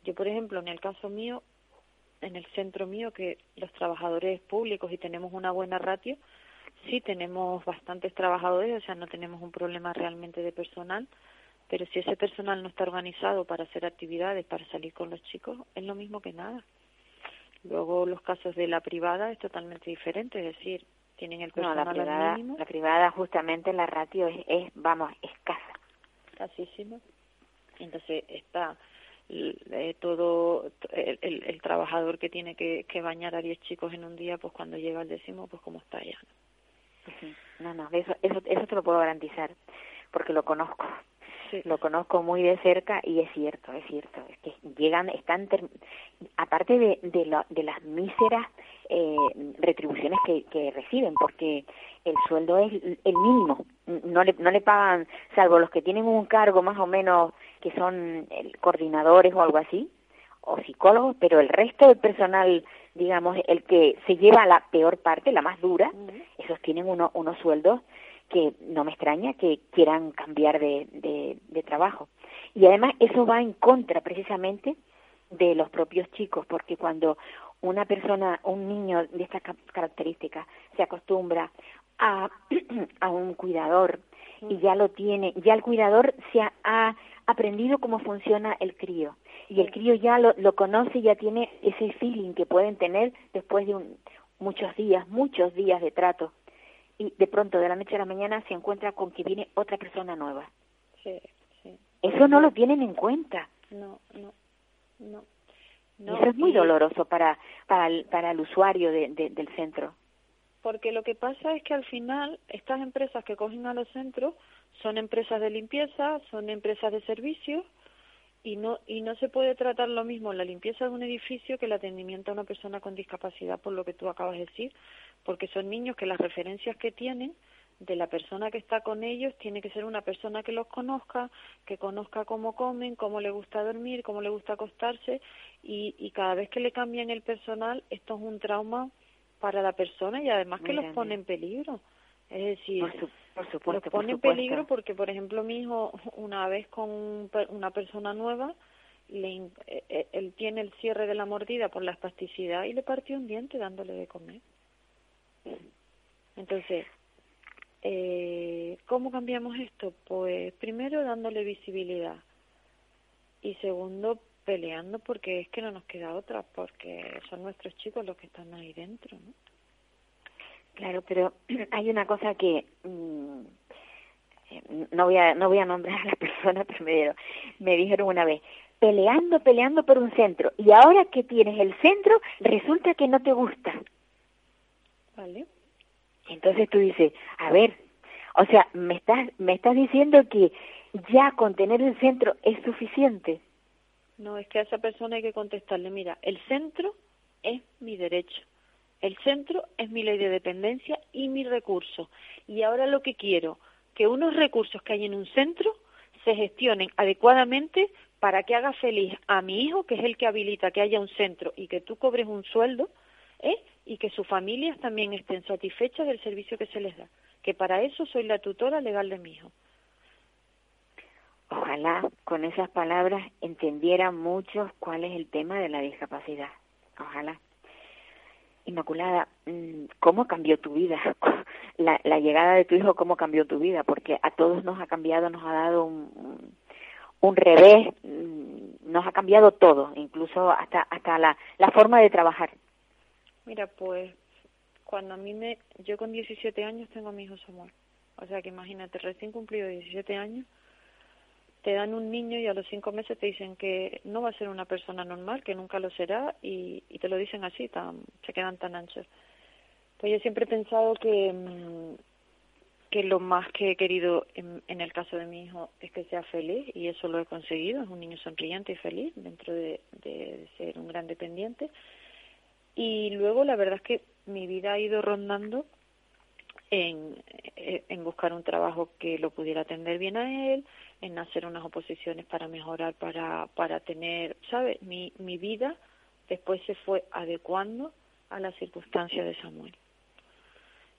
Yo, por ejemplo, en el caso mío, en el centro mío, que los trabajadores públicos y tenemos una buena ratio, sí tenemos bastantes trabajadores, o sea, no tenemos un problema realmente de personal, pero si ese personal no está organizado para hacer actividades, para salir con los chicos, es lo mismo que nada. Luego los casos de la privada es totalmente diferente, es decir, tienen el personal no, la privada, La privada justamente la ratio es, vamos, escasa. Escasísima. Entonces está eh, todo el, el, trabajador que tiene que, que bañar a 10 chicos en un día, pues cuando llega al décimo, pues como está ya. ¿no? no, eso, eso, eso te lo puedo garantizar, porque lo conozco. Lo conozco muy de cerca y es cierto, es cierto. Es que llegan, están, aparte de, de, de las míseras eh, retribuciones que, que reciben, porque el sueldo es el mínimo. No le, no le pagan, salvo los que tienen un cargo más o menos que son coordinadores o algo así, o psicólogos, pero el resto del personal, digamos, el que se lleva la peor parte, la más dura, esos tienen uno, unos sueldos que no me extraña que quieran cambiar de, trabajo. Y además eso va en contra precisamente de los propios chicos, porque cuando una persona, un niño de estas características se acostumbra a, a un cuidador y ya lo tiene, ya el cuidador se ha, aprendido cómo funciona el crío y el crío ya lo, lo conoce, ya tiene ese feeling que pueden tener después de un, muchos días, muchos días de trato y de pronto de la noche a la mañana se encuentra con que viene otra persona nueva. Sí, sí. Eso no lo tienen en cuenta. No, no, no. y eso es muy doloroso para, para, el, para el usuario de, del centro. Porque lo que pasa es que al final estas empresas que cogen a los centros son empresas de limpieza, son empresas de servicios y no y no se puede tratar lo mismo la limpieza de un edificio que el atendimiento a una persona con discapacidad por lo que tú acabas de decir porque son niños que las referencias que tienen de la persona que está con ellos tiene que ser una persona que los conozca, que conozca cómo comen, cómo le gusta dormir, cómo le gusta acostarse y, y cada vez que le cambian el personal esto es un trauma para la persona y además que los pone en peligro. Es decir, por, supuesto, pone en peligro porque, por ejemplo, mi hijo una vez con una persona nueva, le, eh, eh, él tiene el cierre de la mordida por la espasticidad y le partió un diente dándole de comer. Entonces, eh, ¿cómo cambiamos esto? Pues primero dándole visibilidad y segundo peleando porque es que no nos queda otra, porque son nuestros chicos los que están ahí dentro, ¿no? Claro, pero hay una cosa que mm, no voy a no voy a nombrar a la persona, pero me, me dijeron una vez, peleando, peleando por un centro, y ahora que tienes el centro, resulta que no te gusta. Vale. Entonces tú dices, a ver, o sea, me estás, me estás diciendo que ya con tener el centro es suficiente. No, es que a esa persona hay que contestarle, mira, el centro es mi derecho, el centro es mi ley de dependencia y mi recurso. Y ahora lo que quiero, que unos recursos que hay en un centro se gestionen adecuadamente para que haga feliz a mi hijo, que es el que habilita que haya un centro y que tú cobres un sueldo, ¿eh? y que sus familias también estén satisfechas del servicio que se les da, que para eso soy la tutora legal de mi hijo. Ojalá con esas palabras entendieran muchos cuál es el tema de la discapacidad. Ojalá. Inmaculada, mm, ¿cómo cambió tu vida? La, la, llegada de tu hijo, ¿cómo cambió tu vida? Porque a todos nos ha cambiado, nos ha dado un, un revés, mm, nos ha cambiado todo, incluso hasta, hasta la, la forma de trabajar. Mira, pues cuando a mí me... Yo con 17 años tengo a mi hijo Samuel. O sea que imagínate, recién cumplido 17 años, te dan un niño y a los cinco meses te dicen que no va a ser una persona normal, que nunca lo será y, y te lo dicen así, tan, se quedan tan anchos. Pues yo siempre he pensado que, mm, que lo más que he querido en, en, el caso de mi hijo es que sea feliz y eso lo he conseguido, es un niño sonriente y feliz dentro de, de ser un gran dependiente y luego la verdad es que mi vida ha ido rondando en, eh, en buscar un trabajo que lo pudiera atender bien a él, en hacer unas oposiciones para mejorar, para, para tener, ¿sabes? Mi, mi vida después se fue adecuando a las circunstancias de Samuel.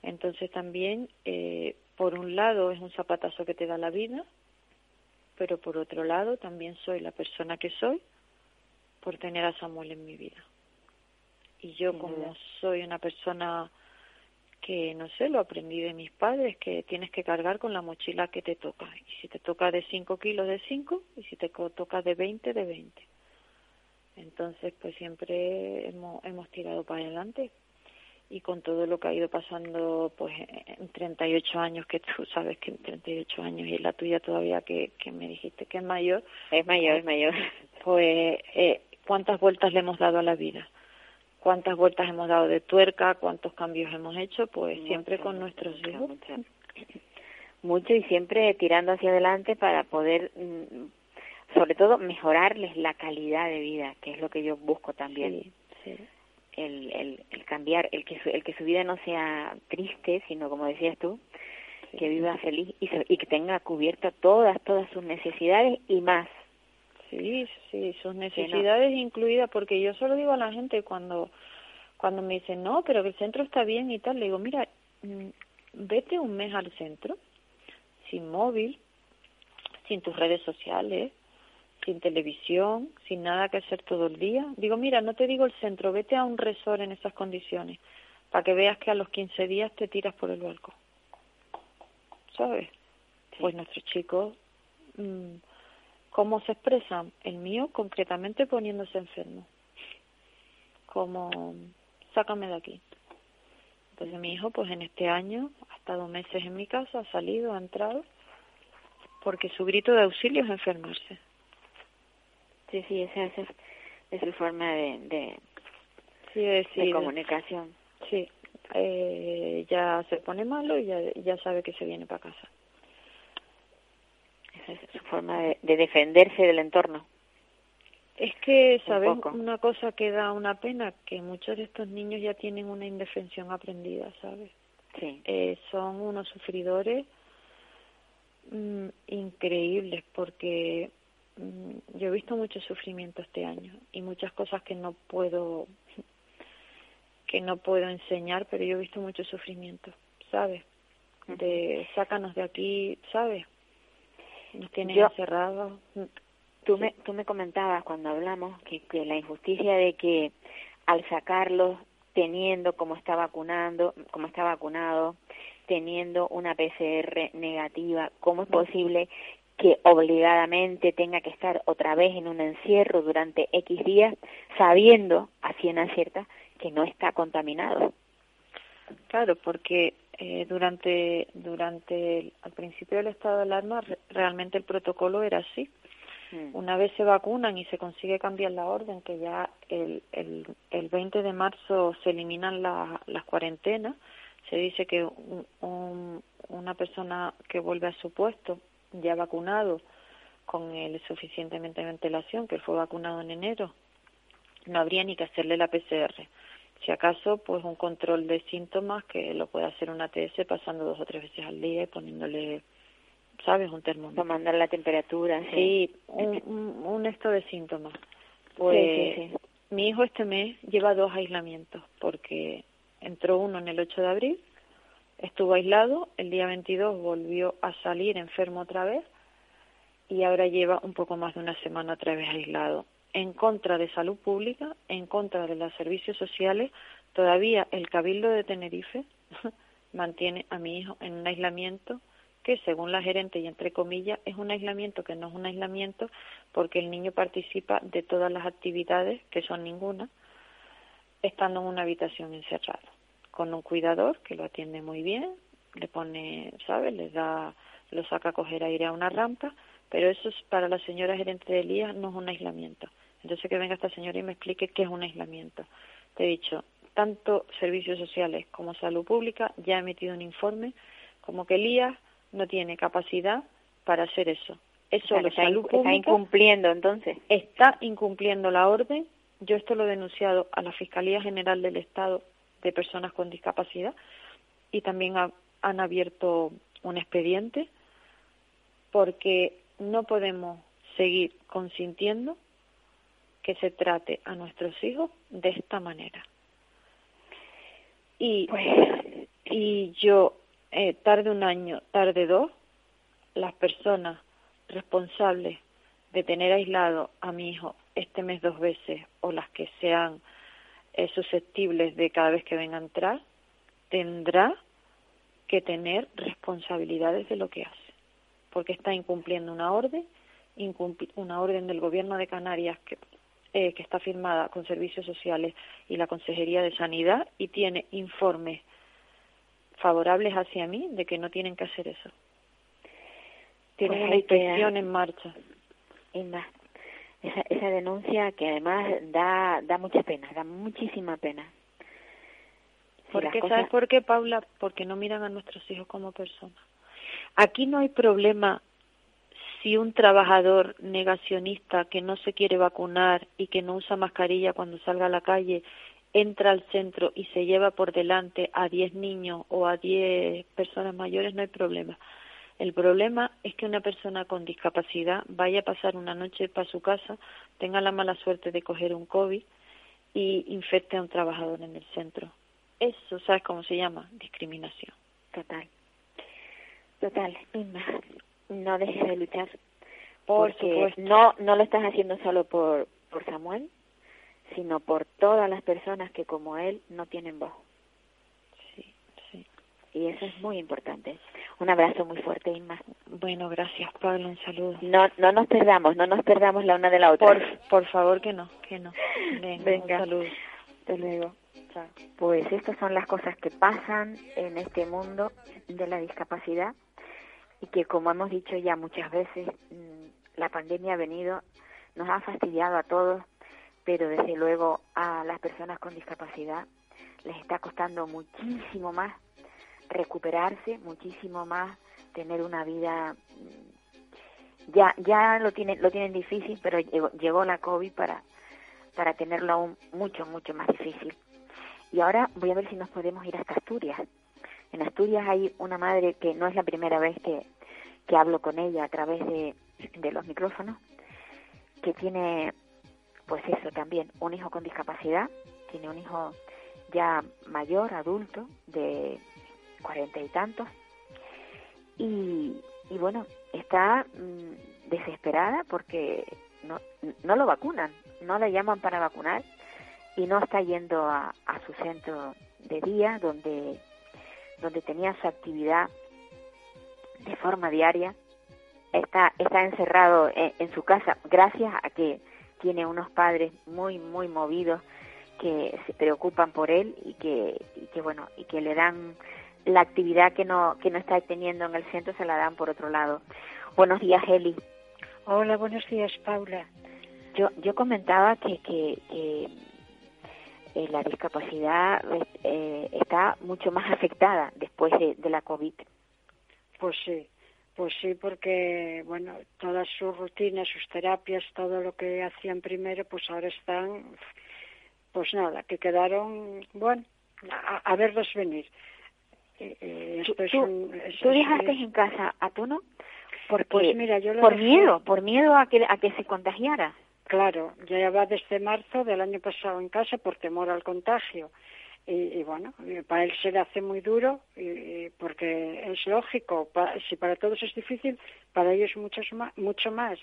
Entonces también, eh, por un lado, es un zapatazo que te da la vida, pero por otro lado, también soy la persona que soy por tener a Samuel en mi vida. Y yo como soy una persona que, no sé, lo aprendí de mis padres, que tienes que cargar con la mochila que te toca. Y si te toca de 5 kilos, de 5, y si te toca de 20, de 20. Entonces, pues siempre hemos, hemos tirado para adelante. Y con todo lo que ha ido pasando, pues en 38 años, que tú sabes que en 38 años y la tuya todavía que, que me dijiste que es mayor. Es mayor, es mayor. pues eh, cuántas vueltas le hemos dado a la vida, cuántas vueltas hemos dado de tuerca, cuántos cambios hemos hecho, pues siempre con nuestros hijos. Mucho, y siempre tirando hacia adelante para poder, mm, sobre todo, mejorarles la calidad de vida, que es lo que yo busco también. El, el, el cambiar, el que, su, el que su vida no sea triste, sino como decías tú, que viva feliz y, y que tenga cubierta todas, todas sus necesidades y más. Sí, sí, sus necesidades incluidas, porque yo solo digo a la gente cuando cuando me dicen, no, pero que el centro está bien y tal, le digo, mira, mm, vete un mes al centro, sin móvil, sin tus redes sociales, sin televisión, sin nada que hacer todo el día. Digo, mira, no te digo el centro, vete a un resort en esas condiciones, para que veas que a los 15 días te tiras por el balcón. ¿Sabes? Pues nuestros chicos mmm, ¿Cómo se expresan? El mío concretamente poniéndose enfermo. Como, sácame de aquí. Entonces mi hijo, pues en este año, ha estado meses en mi casa, ha salido, ha entrado, porque su grito de auxilio es enfermarse. Sí, sí, esa es, su forma de, de, sí, de comunicación. Sí, eh, ya se pone malo y ya, ya sabe que se viene para casa es su forma de, defenderse del entorno. Es que, ¿sabes? Una cosa que da una pena, que muchos de estos niños ya tienen una indefensión aprendida, ¿sabes? Sí. Eh, son unos sufridores mm, increíbles porque mm, yo he visto mucho sufrimiento este año y muchas cosas que no puedo que no puedo enseñar, pero yo he visto mucho sufrimiento, ¿sabes? De sácanos de aquí, ¿sabes? Nos tienen encerrados. Tú me, tú me comentabas cuando hablamos que, que la injusticia de que al sacarlos teniendo como está vacunando, como está vacunado, teniendo una PCR negativa, ¿cómo es posible que obligadamente tenga que estar otra vez en un encierro durante X días sabiendo, a ciencia cierta, que no está contaminado? Claro, porque eh, durante durante al principio del estado de alarma realmente el protocolo era así. Mm. Una vez se vacunan y se consigue cambiar la orden, que ya el, el, el 20 de marzo se eliminan las cuarentenas, se dice que un, una persona que vuelve a su puesto ya vacunado con el suficientemente ventilación, que fue vacunado en enero, no habría ni que hacerle la PCR si acaso, pues un control de síntomas que lo puede hacer una ATS pasando dos o tres veces al día y poniéndole, ¿sabes? Un termómetro. Tomando la temperatura. Sí, un, un, esto de síntomas. Pues mi hijo este mes lleva dos aislamientos porque entró uno en el 8 de abril, estuvo aislado, el día 22 volvió a salir enfermo otra vez y ahora lleva un poco más de una semana otra vez aislado en contra de salud pública, en contra de los servicios sociales, todavía el Cabildo de Tenerife mantiene a mi hijo en un aislamiento que según la gerente y entre comillas es un aislamiento que no es un aislamiento porque el niño participa de todas las actividades, que son ninguna, estando en una habitación encerrada, con un cuidador que lo atiende muy bien, le pone, ¿sabes? Le da, lo saca a coger aire a una rampa, pero eso es para la señora gerente de Elías no es un aislamiento. Entonces que venga esta señora y me explique qué es un aislamiento. Te he dicho, tanto servicios sociales como salud pública ya ha emitido un informe como que Elías no tiene capacidad para hacer eso. Eso lo salud pública está incumpliendo entonces. Está incumpliendo la orden. Yo esto lo he denunciado a la Fiscalía General del Estado de Personas con Discapacidad y también han abierto un expediente porque no podemos seguir consintiendo que se trate a nuestros hijos de esta manera. Y, pues, y yo, eh, tarde un año, tarde dos, las personas responsables de tener aislado a mi hijo este mes dos veces o las que sean eh, susceptibles de cada vez que venga a entrar, tendrá que tener responsabilidades de lo que hace porque está incumpliendo una orden, una orden del Gobierno de Canarias que, eh, que está firmada con Servicios Sociales y la Consejería de Sanidad y tiene informes favorables hacia mí de que no tienen que hacer eso. Tienen pues una inspección en marcha. Esa, esa esa denuncia que además da, da mucha pena, da muchísima pena. Si Porque, cosas- ¿Sabes por qué, Paula? Porque no miran a nuestros hijos como personas. Aquí no hay problema si un trabajador negacionista que no se quiere vacunar y que no usa mascarilla cuando salga a la calle entra al centro y se lleva por delante a 10 niños o a 10 personas mayores, no hay problema. El problema es que una persona con discapacidad vaya a pasar una noche para su casa, tenga la mala suerte de coger un COVID y infecte a un trabajador en el centro. Eso, ¿sabes cómo se llama? Discriminación. Total. Total. No dejes de luchar. Por porque no no lo estás haciendo solo por por Samuel, sino por todas las personas que como él no tienen voz. Sí, sí. Y eso es muy importante. Un abrazo muy fuerte, Inma. Bueno, gracias, Pablo. Un saludo. No no nos perdamos, no nos perdamos la una de la otra. Por, por favor, que no, que no. Venga, Venga. un saludo. Hasta luego. Chao. Pues estas son las cosas que pasan en este mundo de la discapacidad y que como hemos dicho ya muchas veces, mm, la pandemia ha venido, nos ha fastidiado a todos, pero desde luego a las personas con discapacidad les está costando muchísimo más recuperarse, muchísimo más tener una vida mm, ya ya lo tienen lo tienen difícil, pero llegó, llegó la COVID para para tenerlo aún mucho mucho más difícil. Y ahora voy a ver si nos podemos ir hasta Asturias. En Asturias hay una madre que no es la primera vez que, que hablo con ella a través de, de los micrófonos, que tiene, pues eso también, un hijo con discapacidad, tiene un hijo ya mayor, adulto, de cuarenta y tantos, y, y bueno, está mm, desesperada porque no, no lo vacunan, no la llaman para vacunar y no está yendo a, a su centro de día donde donde tenía su actividad de forma diaria está está encerrado en, en su casa gracias a que tiene unos padres muy muy movidos que se preocupan por él y que y que bueno y que le dan la actividad que no que no está teniendo en el centro se la dan por otro lado buenos días Eli Hola, buenos días, Paula. yo yo comentaba que que, que eh, la discapacidad eh, está mucho más afectada después de, de la COVID. Pues sí, pues sí, porque, bueno, todas sus rutinas, sus terapias, todo lo que hacían primero, pues ahora están, pues nada, que quedaron, bueno, a, a verlos venir. Eh, eh, ¿Tú, es tú- un- es- tú es- dejaste es- en casa a Tono? Porque, Pues mira, yo lo por dejé- miedo, por miedo a que, a que se contagiara. Claro, ya va desde marzo del año pasado en casa por temor al contagio. Y, bueno, para él se le hace muy duro y, porque es lógico, si para todos es difícil, para ellos mucho más. Mucho más.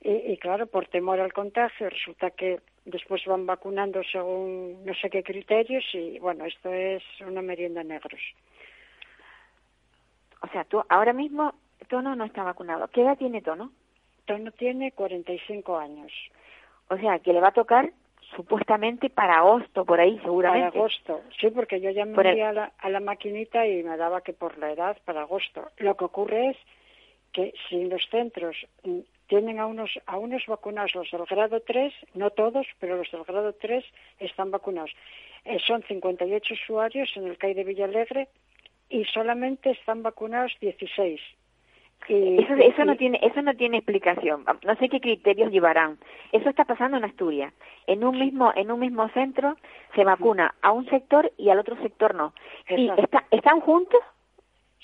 Y claro, por temor al contagio, resulta que después van vacunando según no sé qué criterios y bueno, esto es una merienda negros. O sea, tú ahora mismo Tono no está vacunado. ¿Qué edad tiene Tono? Tono tiene 45 años. O sea, que le va a tocar supuestamente para agosto, por ahí Para seguramente. agosto, sí, porque yo ya me el- a la, a la maquinita y me daba que por la edad para agosto. Lo que ocurre es que si los centros mm, tienen a unos, a unos vacunados los del grado 3, no todos, pero los del grado 3 están vacunados. Eh, son 58 usuarios en el CAI de Villalegre y solamente están vacunados 16. Y, Eso, eso no tiene eso no tiene explicación. No sé qué criterios llevarán. Eso está pasando en Asturias. En un mismo en un mismo centro se vacuna a un sector y al otro sector no. ¿Y está- están juntos?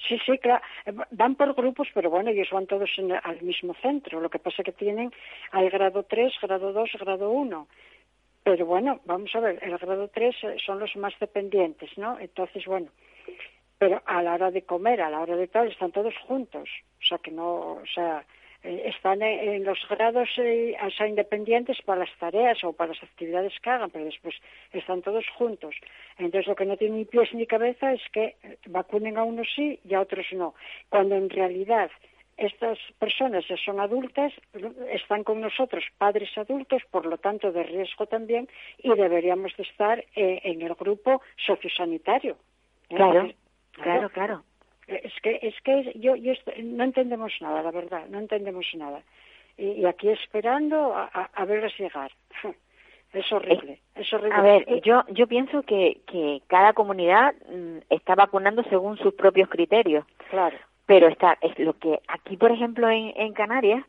Sí, sí, claro. Eh, Van por grupos, pero bueno, ellos van todos en- al mismo centro. Lo que pasa es que tienen al grado 3, grado 2, grado 1. Pero bueno, vamos a ver, el grado 3 eh, son los más dependientes, ¿no? Entonces, bueno, pero a la hora de comer, a la hora de tal, están todos juntos. O sea, que no, o sea, eh, están en, los grados, eh, o sea, independientes para las tareas o para las actividades que hagan, pero después están todos juntos. Entonces, lo que no tiene ni pies ni cabeza es que eh, vacunen a unos sí y a otros no. Cuando en realidad estas personas ya son adultas, están con nosotros padres adultos, por lo tanto de riesgo también, y deberíamos de estar eh, en el grupo sociosanitario. ¿eh? Claro, claro, claro. Es que, es que yo, yo est- no entendemos nada, la verdad, no entendemos nada. y, aquí esperando a, a, verles llegar. Es horrible, es horrible. A ver, yo yo pienso que, que cada comunidad mm, está vacunando según sus propios criterios. Claro. Pero está es lo que aquí, por ejemplo, en, en Canarias,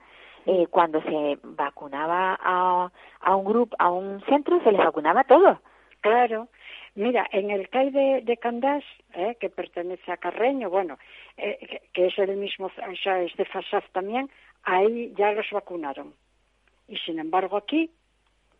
eh, cuando se vacunaba a, a un grupo, a un centro, se les vacunaba a todos. Claro. Mira, en el CAI de, de Candás, eh, que pertenece a Carreño, bueno, eh, que, es el mismo, o sea, es de FASAF también, ahí ya los vacunaron. Y sin embargo aquí,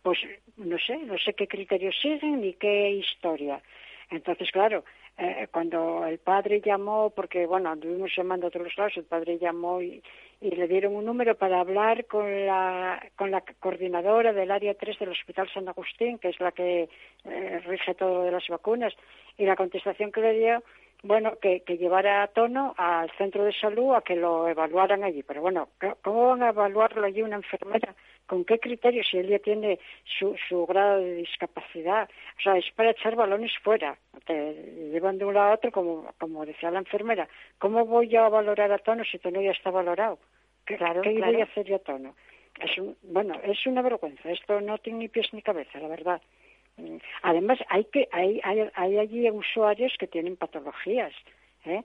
pues no sé, no sé qué criterios siguen ni qué historia. Entonces, claro, eh, cuando el padre llamó, porque bueno, anduvimos llamando a todos lados, el padre llamó y, le dieron un número para hablar con la, con la coordinadora del área 3 del Hospital San Agustín, que es la que eh, rige todo de las vacunas, y la contestación que le dio, bueno, que, que llevara a tono al centro de salud a que lo evaluaran allí. Pero bueno, ¿cómo van a evaluarlo allí una enfermera? ¿Con qué criterios si él ya tiene su, su grado de discapacidad? O sea, es para echar balones fuera. Te llevan de un lado a otro, como, como decía la enfermera. ¿Cómo voy yo a valorar a tono si tono ya está valorado? ¿Qué, claro, ¿qué voy a hacer yo a tono? Es bueno, es una vergüenza. Esto no tiene ni pies ni cabeza, la verdad. Además, hay que hay, hay, hay allí usuarios que tienen patologías. ¿eh?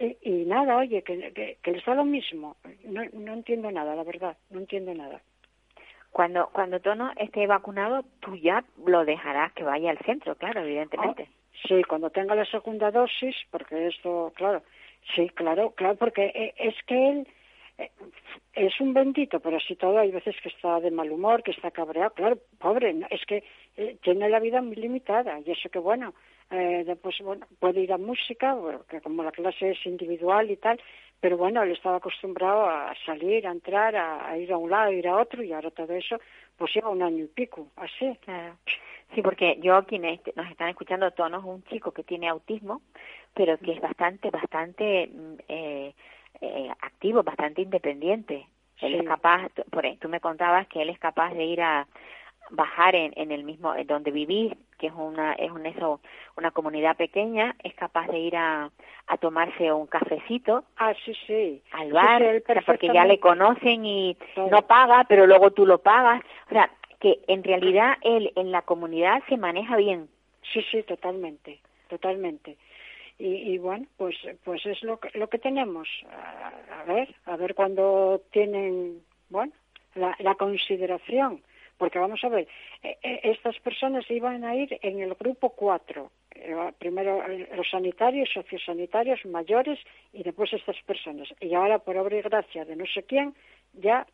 Y, y, nada, oye, que, que, que les da lo mismo. No, no entiendo nada, la verdad, no entiendo nada. Cuando, cuando Tono esté vacunado, tú ya lo dejarás que vaya al centro, claro, evidentemente. Ah, sí, cuando tenga la segunda dosis, porque esto, claro, sí, claro, claro, porque eh, es que él eh, es un bendito, pero así todo hay veces que está de mal humor, que está cabreado, claro, pobre, es que eh, tiene la vida muy limitada y eso que bueno, eh, después bueno, puede ir a música, que como la clase es individual y tal, pero bueno, él estaba acostumbrado a salir, a entrar, a, ir a un lado, a ir a otro, y ahora todo eso, pues lleva un año y pico, así. Sí, porque yo, quienes nos están escuchando, Tono es un chico que tiene autismo, pero que es bastante, bastante mm, eh, eh, activo, bastante independiente. Él es capaz, por, tú me contabas que él es capaz de ir a, bajar en, en el mismo en donde vivís que es una es un eso una comunidad pequeña es capaz de ir a, a tomarse un cafecito ah sí sí. al bar porque ya le conocen y no paga pero luego tú lo pagas. O sea que en realidad él en la comunidad se maneja bien. Sí sí totalmente totalmente y, y bueno pues pues es lo que lo que tenemos a, a ver a ver cuando tienen bueno la, la consideración porque vamos a ver, eh, eh, estas personas iban a ir en el grupo 4. Eh, primero los sanitarios, sociosanitarios, mayores y después estas personas. Y ahora, por obra y gracia de no sé quién, ya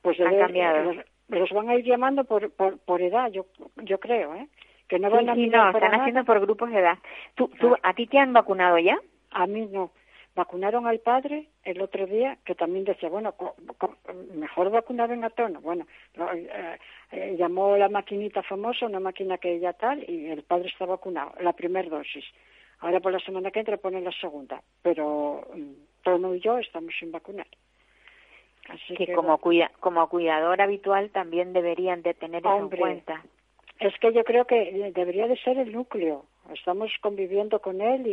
pues Han cambiado. Los, van a ir llamando por, por, por edad, yo, yo creo, ¿eh? Que no van a sí, no, están haciendo por grupos de edad. ¿Tú, tú, ¿A ti te han vacunado ya? A mí no. Vacunaron al padre el otro día, que también decía, bueno, mejor vacunar en a tono. Bueno, eh, eh, llamó la maquinita famosa, una máquina que ya tal, y el padre está vacunado, la primera dosis. Ahora por la semana que entra ponen la segunda, pero mm, Tono y yo estamos sin vacunar. Así que, como, cuida, como cuidador habitual también deberían de tener eso en cuenta. Es que yo creo que debería de ser el núcleo. Estamos conviviendo con él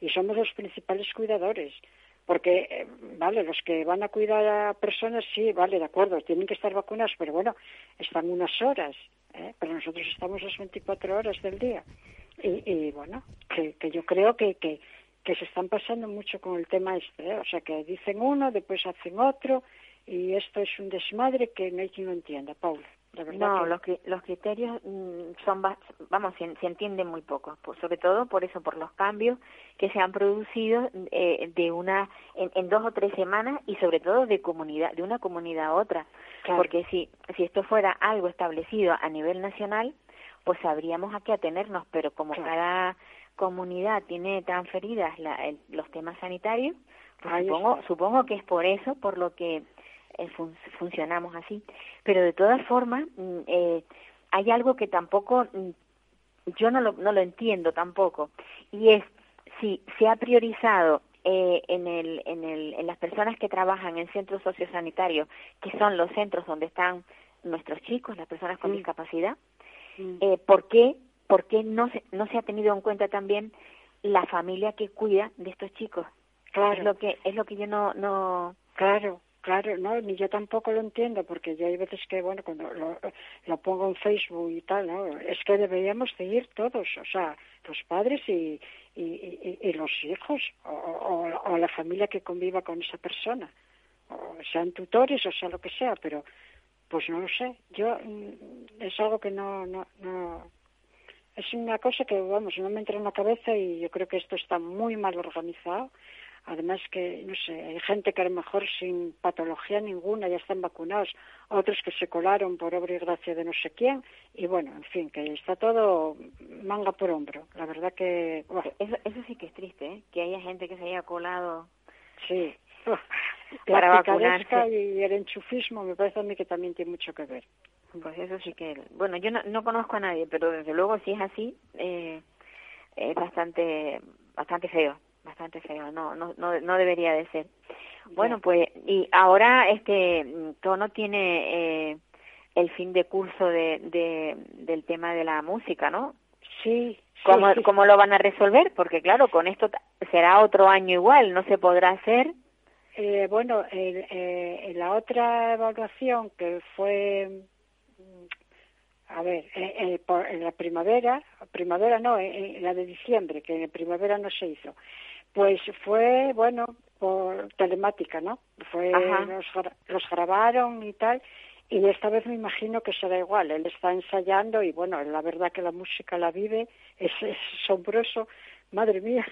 y, somos los principales cuidadores. Porque, eh, vale, los que van a cuidar a personas, sí, vale, de acuerdo, tienen que estar vacunados, pero bueno, están unas horas, ¿eh? pero nosotros estamos las 24 horas del día. Y, y bueno, que, que, yo creo que, que, que se están pasando mucho con el tema este, ¿eh? o sea, que dicen uno, después hacen otro, y esto es un desmadre que no hay quien lo entienda, Paula no, los, los criterios mm, son, vamos, se, se entienden muy poco, sobre todo por eso, por los cambios que se han producido eh, de una en, dos o tres semanas y sobre todo de comunidad, de una comunidad a otra, porque si si esto fuera algo establecido a nivel nacional, pues sabríamos a qué atenernos, pero como cada comunidad tiene transferidas la, los temas sanitarios, pues supongo, supongo que es por eso, por lo que eh, funcionamos así. Pero de todas formas, mm, eh, hay algo que tampoco, mm, yo no lo, no lo entiendo tampoco, y es si se ha priorizado eh, en, el, en, el, en las personas que trabajan en centros sociosanitarios, que son los centros donde están nuestros chicos, las personas con discapacidad, eh, ¿por qué, por qué no, se, no se ha tenido en cuenta también la familia que cuida de estos chicos? Claro. Es lo que, es lo que yo no, no, claro Claro, no, ni yo tampoco lo entiendo, porque yo hay veces que, bueno, cuando lo, lo pongo en Facebook y tal, ¿no? Es que deberíamos seguir todos, o sea, los padres y, y, y, y los hijos, o, o, o, la familia que conviva con esa persona, o sean tutores, o sea lo que sea, pero, pues no lo sé, yo, mm, es algo que no, no, no, es una cosa que, vamos, no me entra en la cabeza y yo creo que esto está muy mal organizado Además que, no sé, hay gente que a lo mejor sin patología ninguna ya están vacunados, otros que se colaron por obra y gracia de no sé quién, y bueno, en fin, que está todo manga por hombro. La verdad que... Eso, eso sí que es triste, ¿eh? que haya gente que se haya colado... Sí. para vacunarse. Y el enchufismo me parece a mí que también tiene mucho que ver. Pues eso sí que... Bueno, yo no, no conozco a nadie, pero desde luego si es así, eh, es bastante, bastante feo bastante feo, no, no, no, no debería de ser. Bueno, pues, y ahora este Tono tiene eh, el fin de curso de, de, del tema de la música, ¿no? Sí. ¿Cómo, sí, ¿Cómo lo van a resolver? Porque claro, con esto será otro año igual, no se podrá hacer. Eh, bueno, el, eh, en la otra evaluación que fue a ver, eh, eh, por, en la primavera, primavera no, en, la de diciembre, que en primavera no se hizo. Pues fue, bueno, por telemática, ¿no? Fue, los, los grabaron y tal, y esta vez me imagino que será igual. Él está ensayando y, bueno, la verdad que la música la vive, es, es asombroso. Madre mía,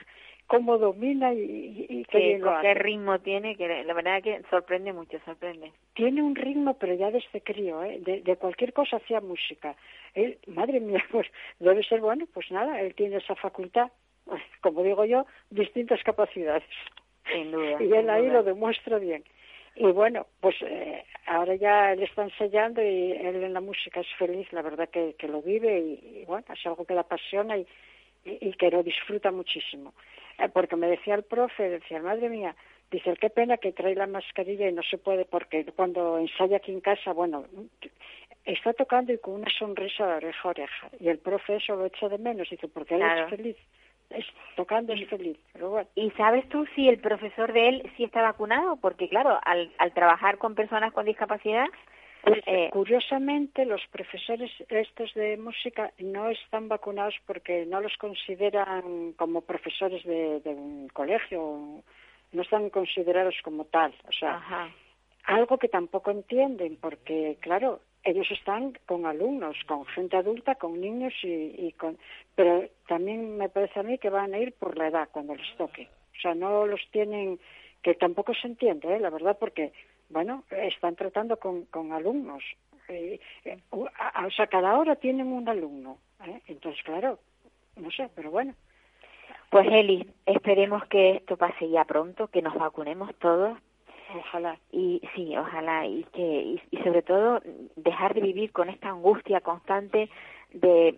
cómo domina y, y, qué, qué ritmo tiene, que la verdad que sorprende mucho, sorprende. Tiene un ritmo, pero ya desde crío, ¿eh? de, de cualquier cosa hacía música. Él, madre mía, pues debe ser bueno, pues nada, él tiene esa facultad como digo yo, distintas capacidades. Sin duda. Y él ahí lo demuestra bien. Y bueno, pues eh, ahora ya él está ensayando y él en la música es feliz, la verdad que, que lo vive y, bueno, es algo que le apasiona y, y, que lo disfruta muchísimo. Eh, porque me decía el profe, decía, madre mía, dice, qué pena que trae la mascarilla y no se puede porque cuando ensaya aquí en casa, bueno, está tocando y con una sonrisa de oreja a oreja. Y el profe eso lo echa de menos, dice, porque él es feliz es, tocando es feliz. Pero bueno. ¿Y sabes tú si el profesor de él sí está vacunado? Porque claro, al, al trabajar con personas con discapacidad... Pues, eh, curiosamente, los profesores estos de música no están vacunados porque no los consideran como profesores de, de un colegio, no están considerados como tal. O sea, Ajá. algo que tampoco entienden, porque, claro, ellos están con alumnos, con gente adulta, con niños y, y, con, pero también me parece a mí que van a ir por la edad cuando les toque. O sea, no los tienen, que tampoco se entiende, ¿eh? la verdad, porque, bueno, están tratando con, con alumnos. Eh, o sea, cada hora tienen un alumno. ¿eh? Entonces, claro, no sé, pero bueno. Pues Eli, esperemos que esto pase ya pronto, que nos vacunemos todos Ojalá. Y sí, ojalá. Y que y, y, sobre todo dejar de vivir con esta angustia constante de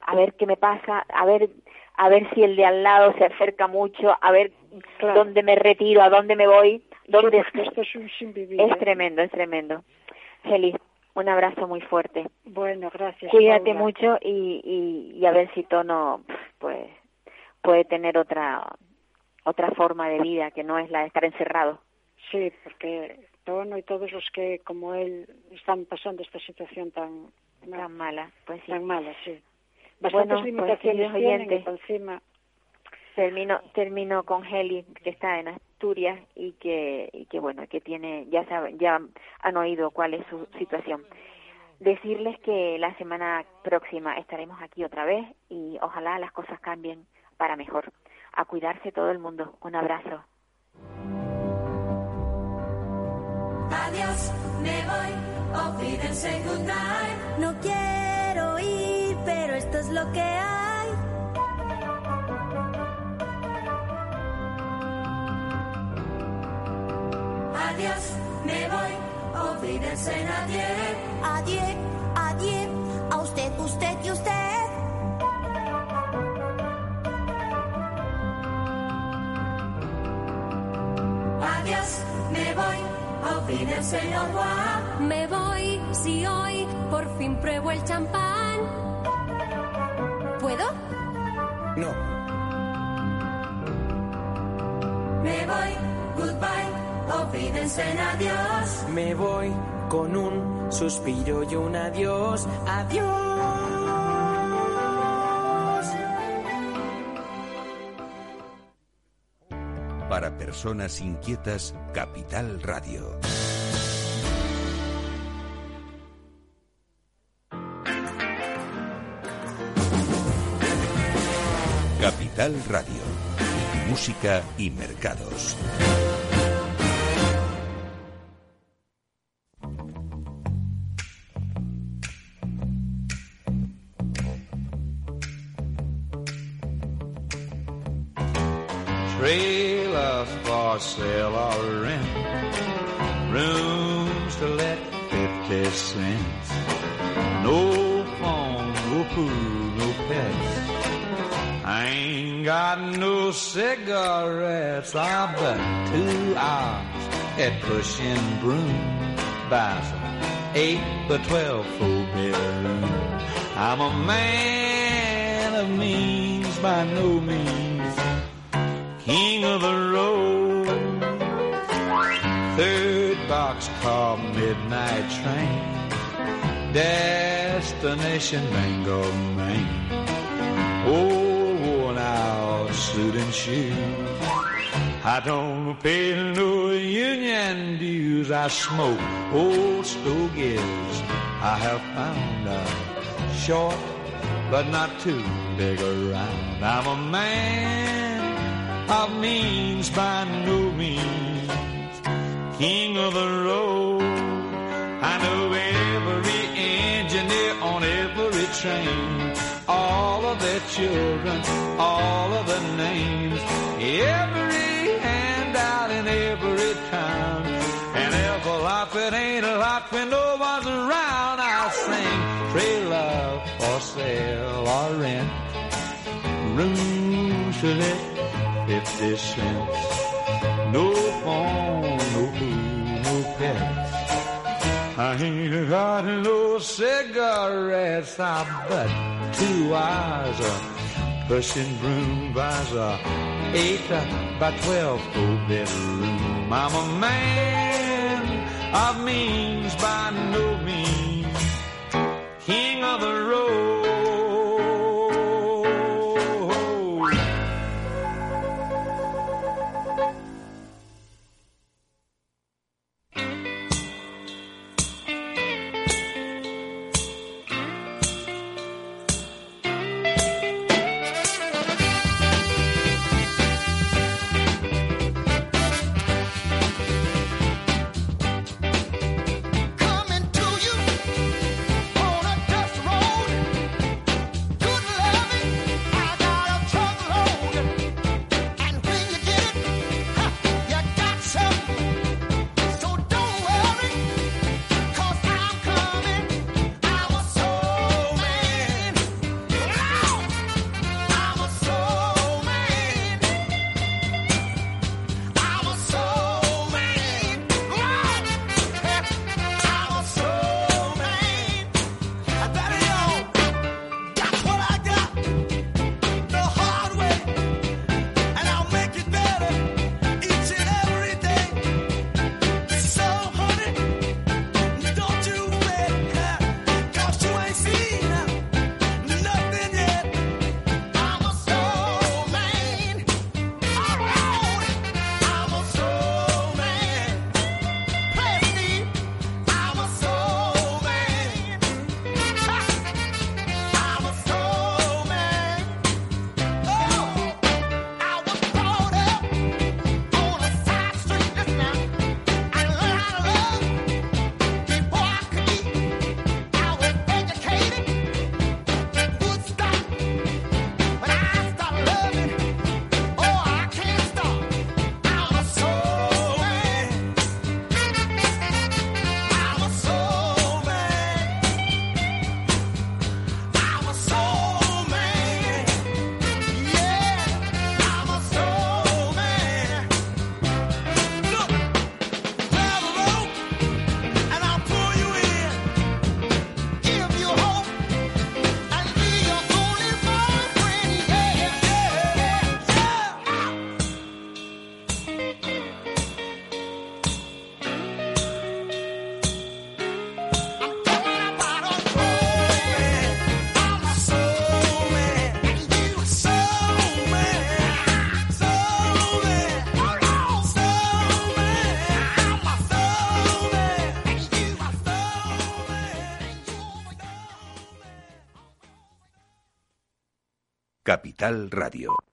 a ver qué me pasa, a ver a ver si el de al lado se acerca mucho, a ver claro. dónde me retiro, a dónde me voy, dónde sí, esto es un sin vivir. Es ¿eh? tremendo, es tremendo. Feliz. Un abrazo muy fuerte. Bueno, gracias. Cuídate Paula. mucho y, y, y a ver si Tono pues puede tener otra otra forma de vida que no es la de estar encerrado. Sí, porque Tono y todos los que, como él, están pasando esta situación tan, tan mala, pues sí. Tan mala, sí. Bastantes bueno, limitaciones pues, tienen encima... Termino, termino con Heli, que está en Asturias y que, y que bueno, que tiene, ya saben, ya han oído cuál es su situación. Decirles que la semana próxima estaremos aquí otra vez y ojalá las cosas cambien para mejor. A cuidarse todo el mundo. Un abrazo. Adiós, me voy, Wiedersehen, good night. No quiero ir, pero esto es lo que hay. Adiós, me voy, Wiedersehen, adiós. Adiós, adiós, a usted, usted y usted. Adiós, me voy. Auf Wiedersehen, au revoir. Me voy si hoy por fin pruebo el champán. ¿Puedo? No. Me voy, goodbye, olvídense en adiós. Me voy con un suspiro y un adiós, adiós. Para personas inquietas, Capital Radio. Capital Radio. Música y mercados. Sale or rent. Rooms to let 50 cents. No phone, no food, no pets. I ain't got no cigarettes. I bet two hours at pushing broom. Buys an eight by twelve full bedroom. I'm a man of means by no means. King of the road. Boxcar midnight train. Destination Bangor, Maine. Old worn out suit and shoes. I don't pay no union dues. I smoke old stogies. I have found out short, but not too big around. I'm a man of means by no means. King of the road. I know every engineer on every train. All of their children, all of the names. Every handout in every town. And if a life it ain't a lot when no one's around, I'll sing trailer for sale or rent. Rooms to let 50 cents. No I ain't got no cigarettes, I but two eyes a pushing broom buys a eight by twelve full bedroom. I'm a man of means by no means, king of the road. Radio.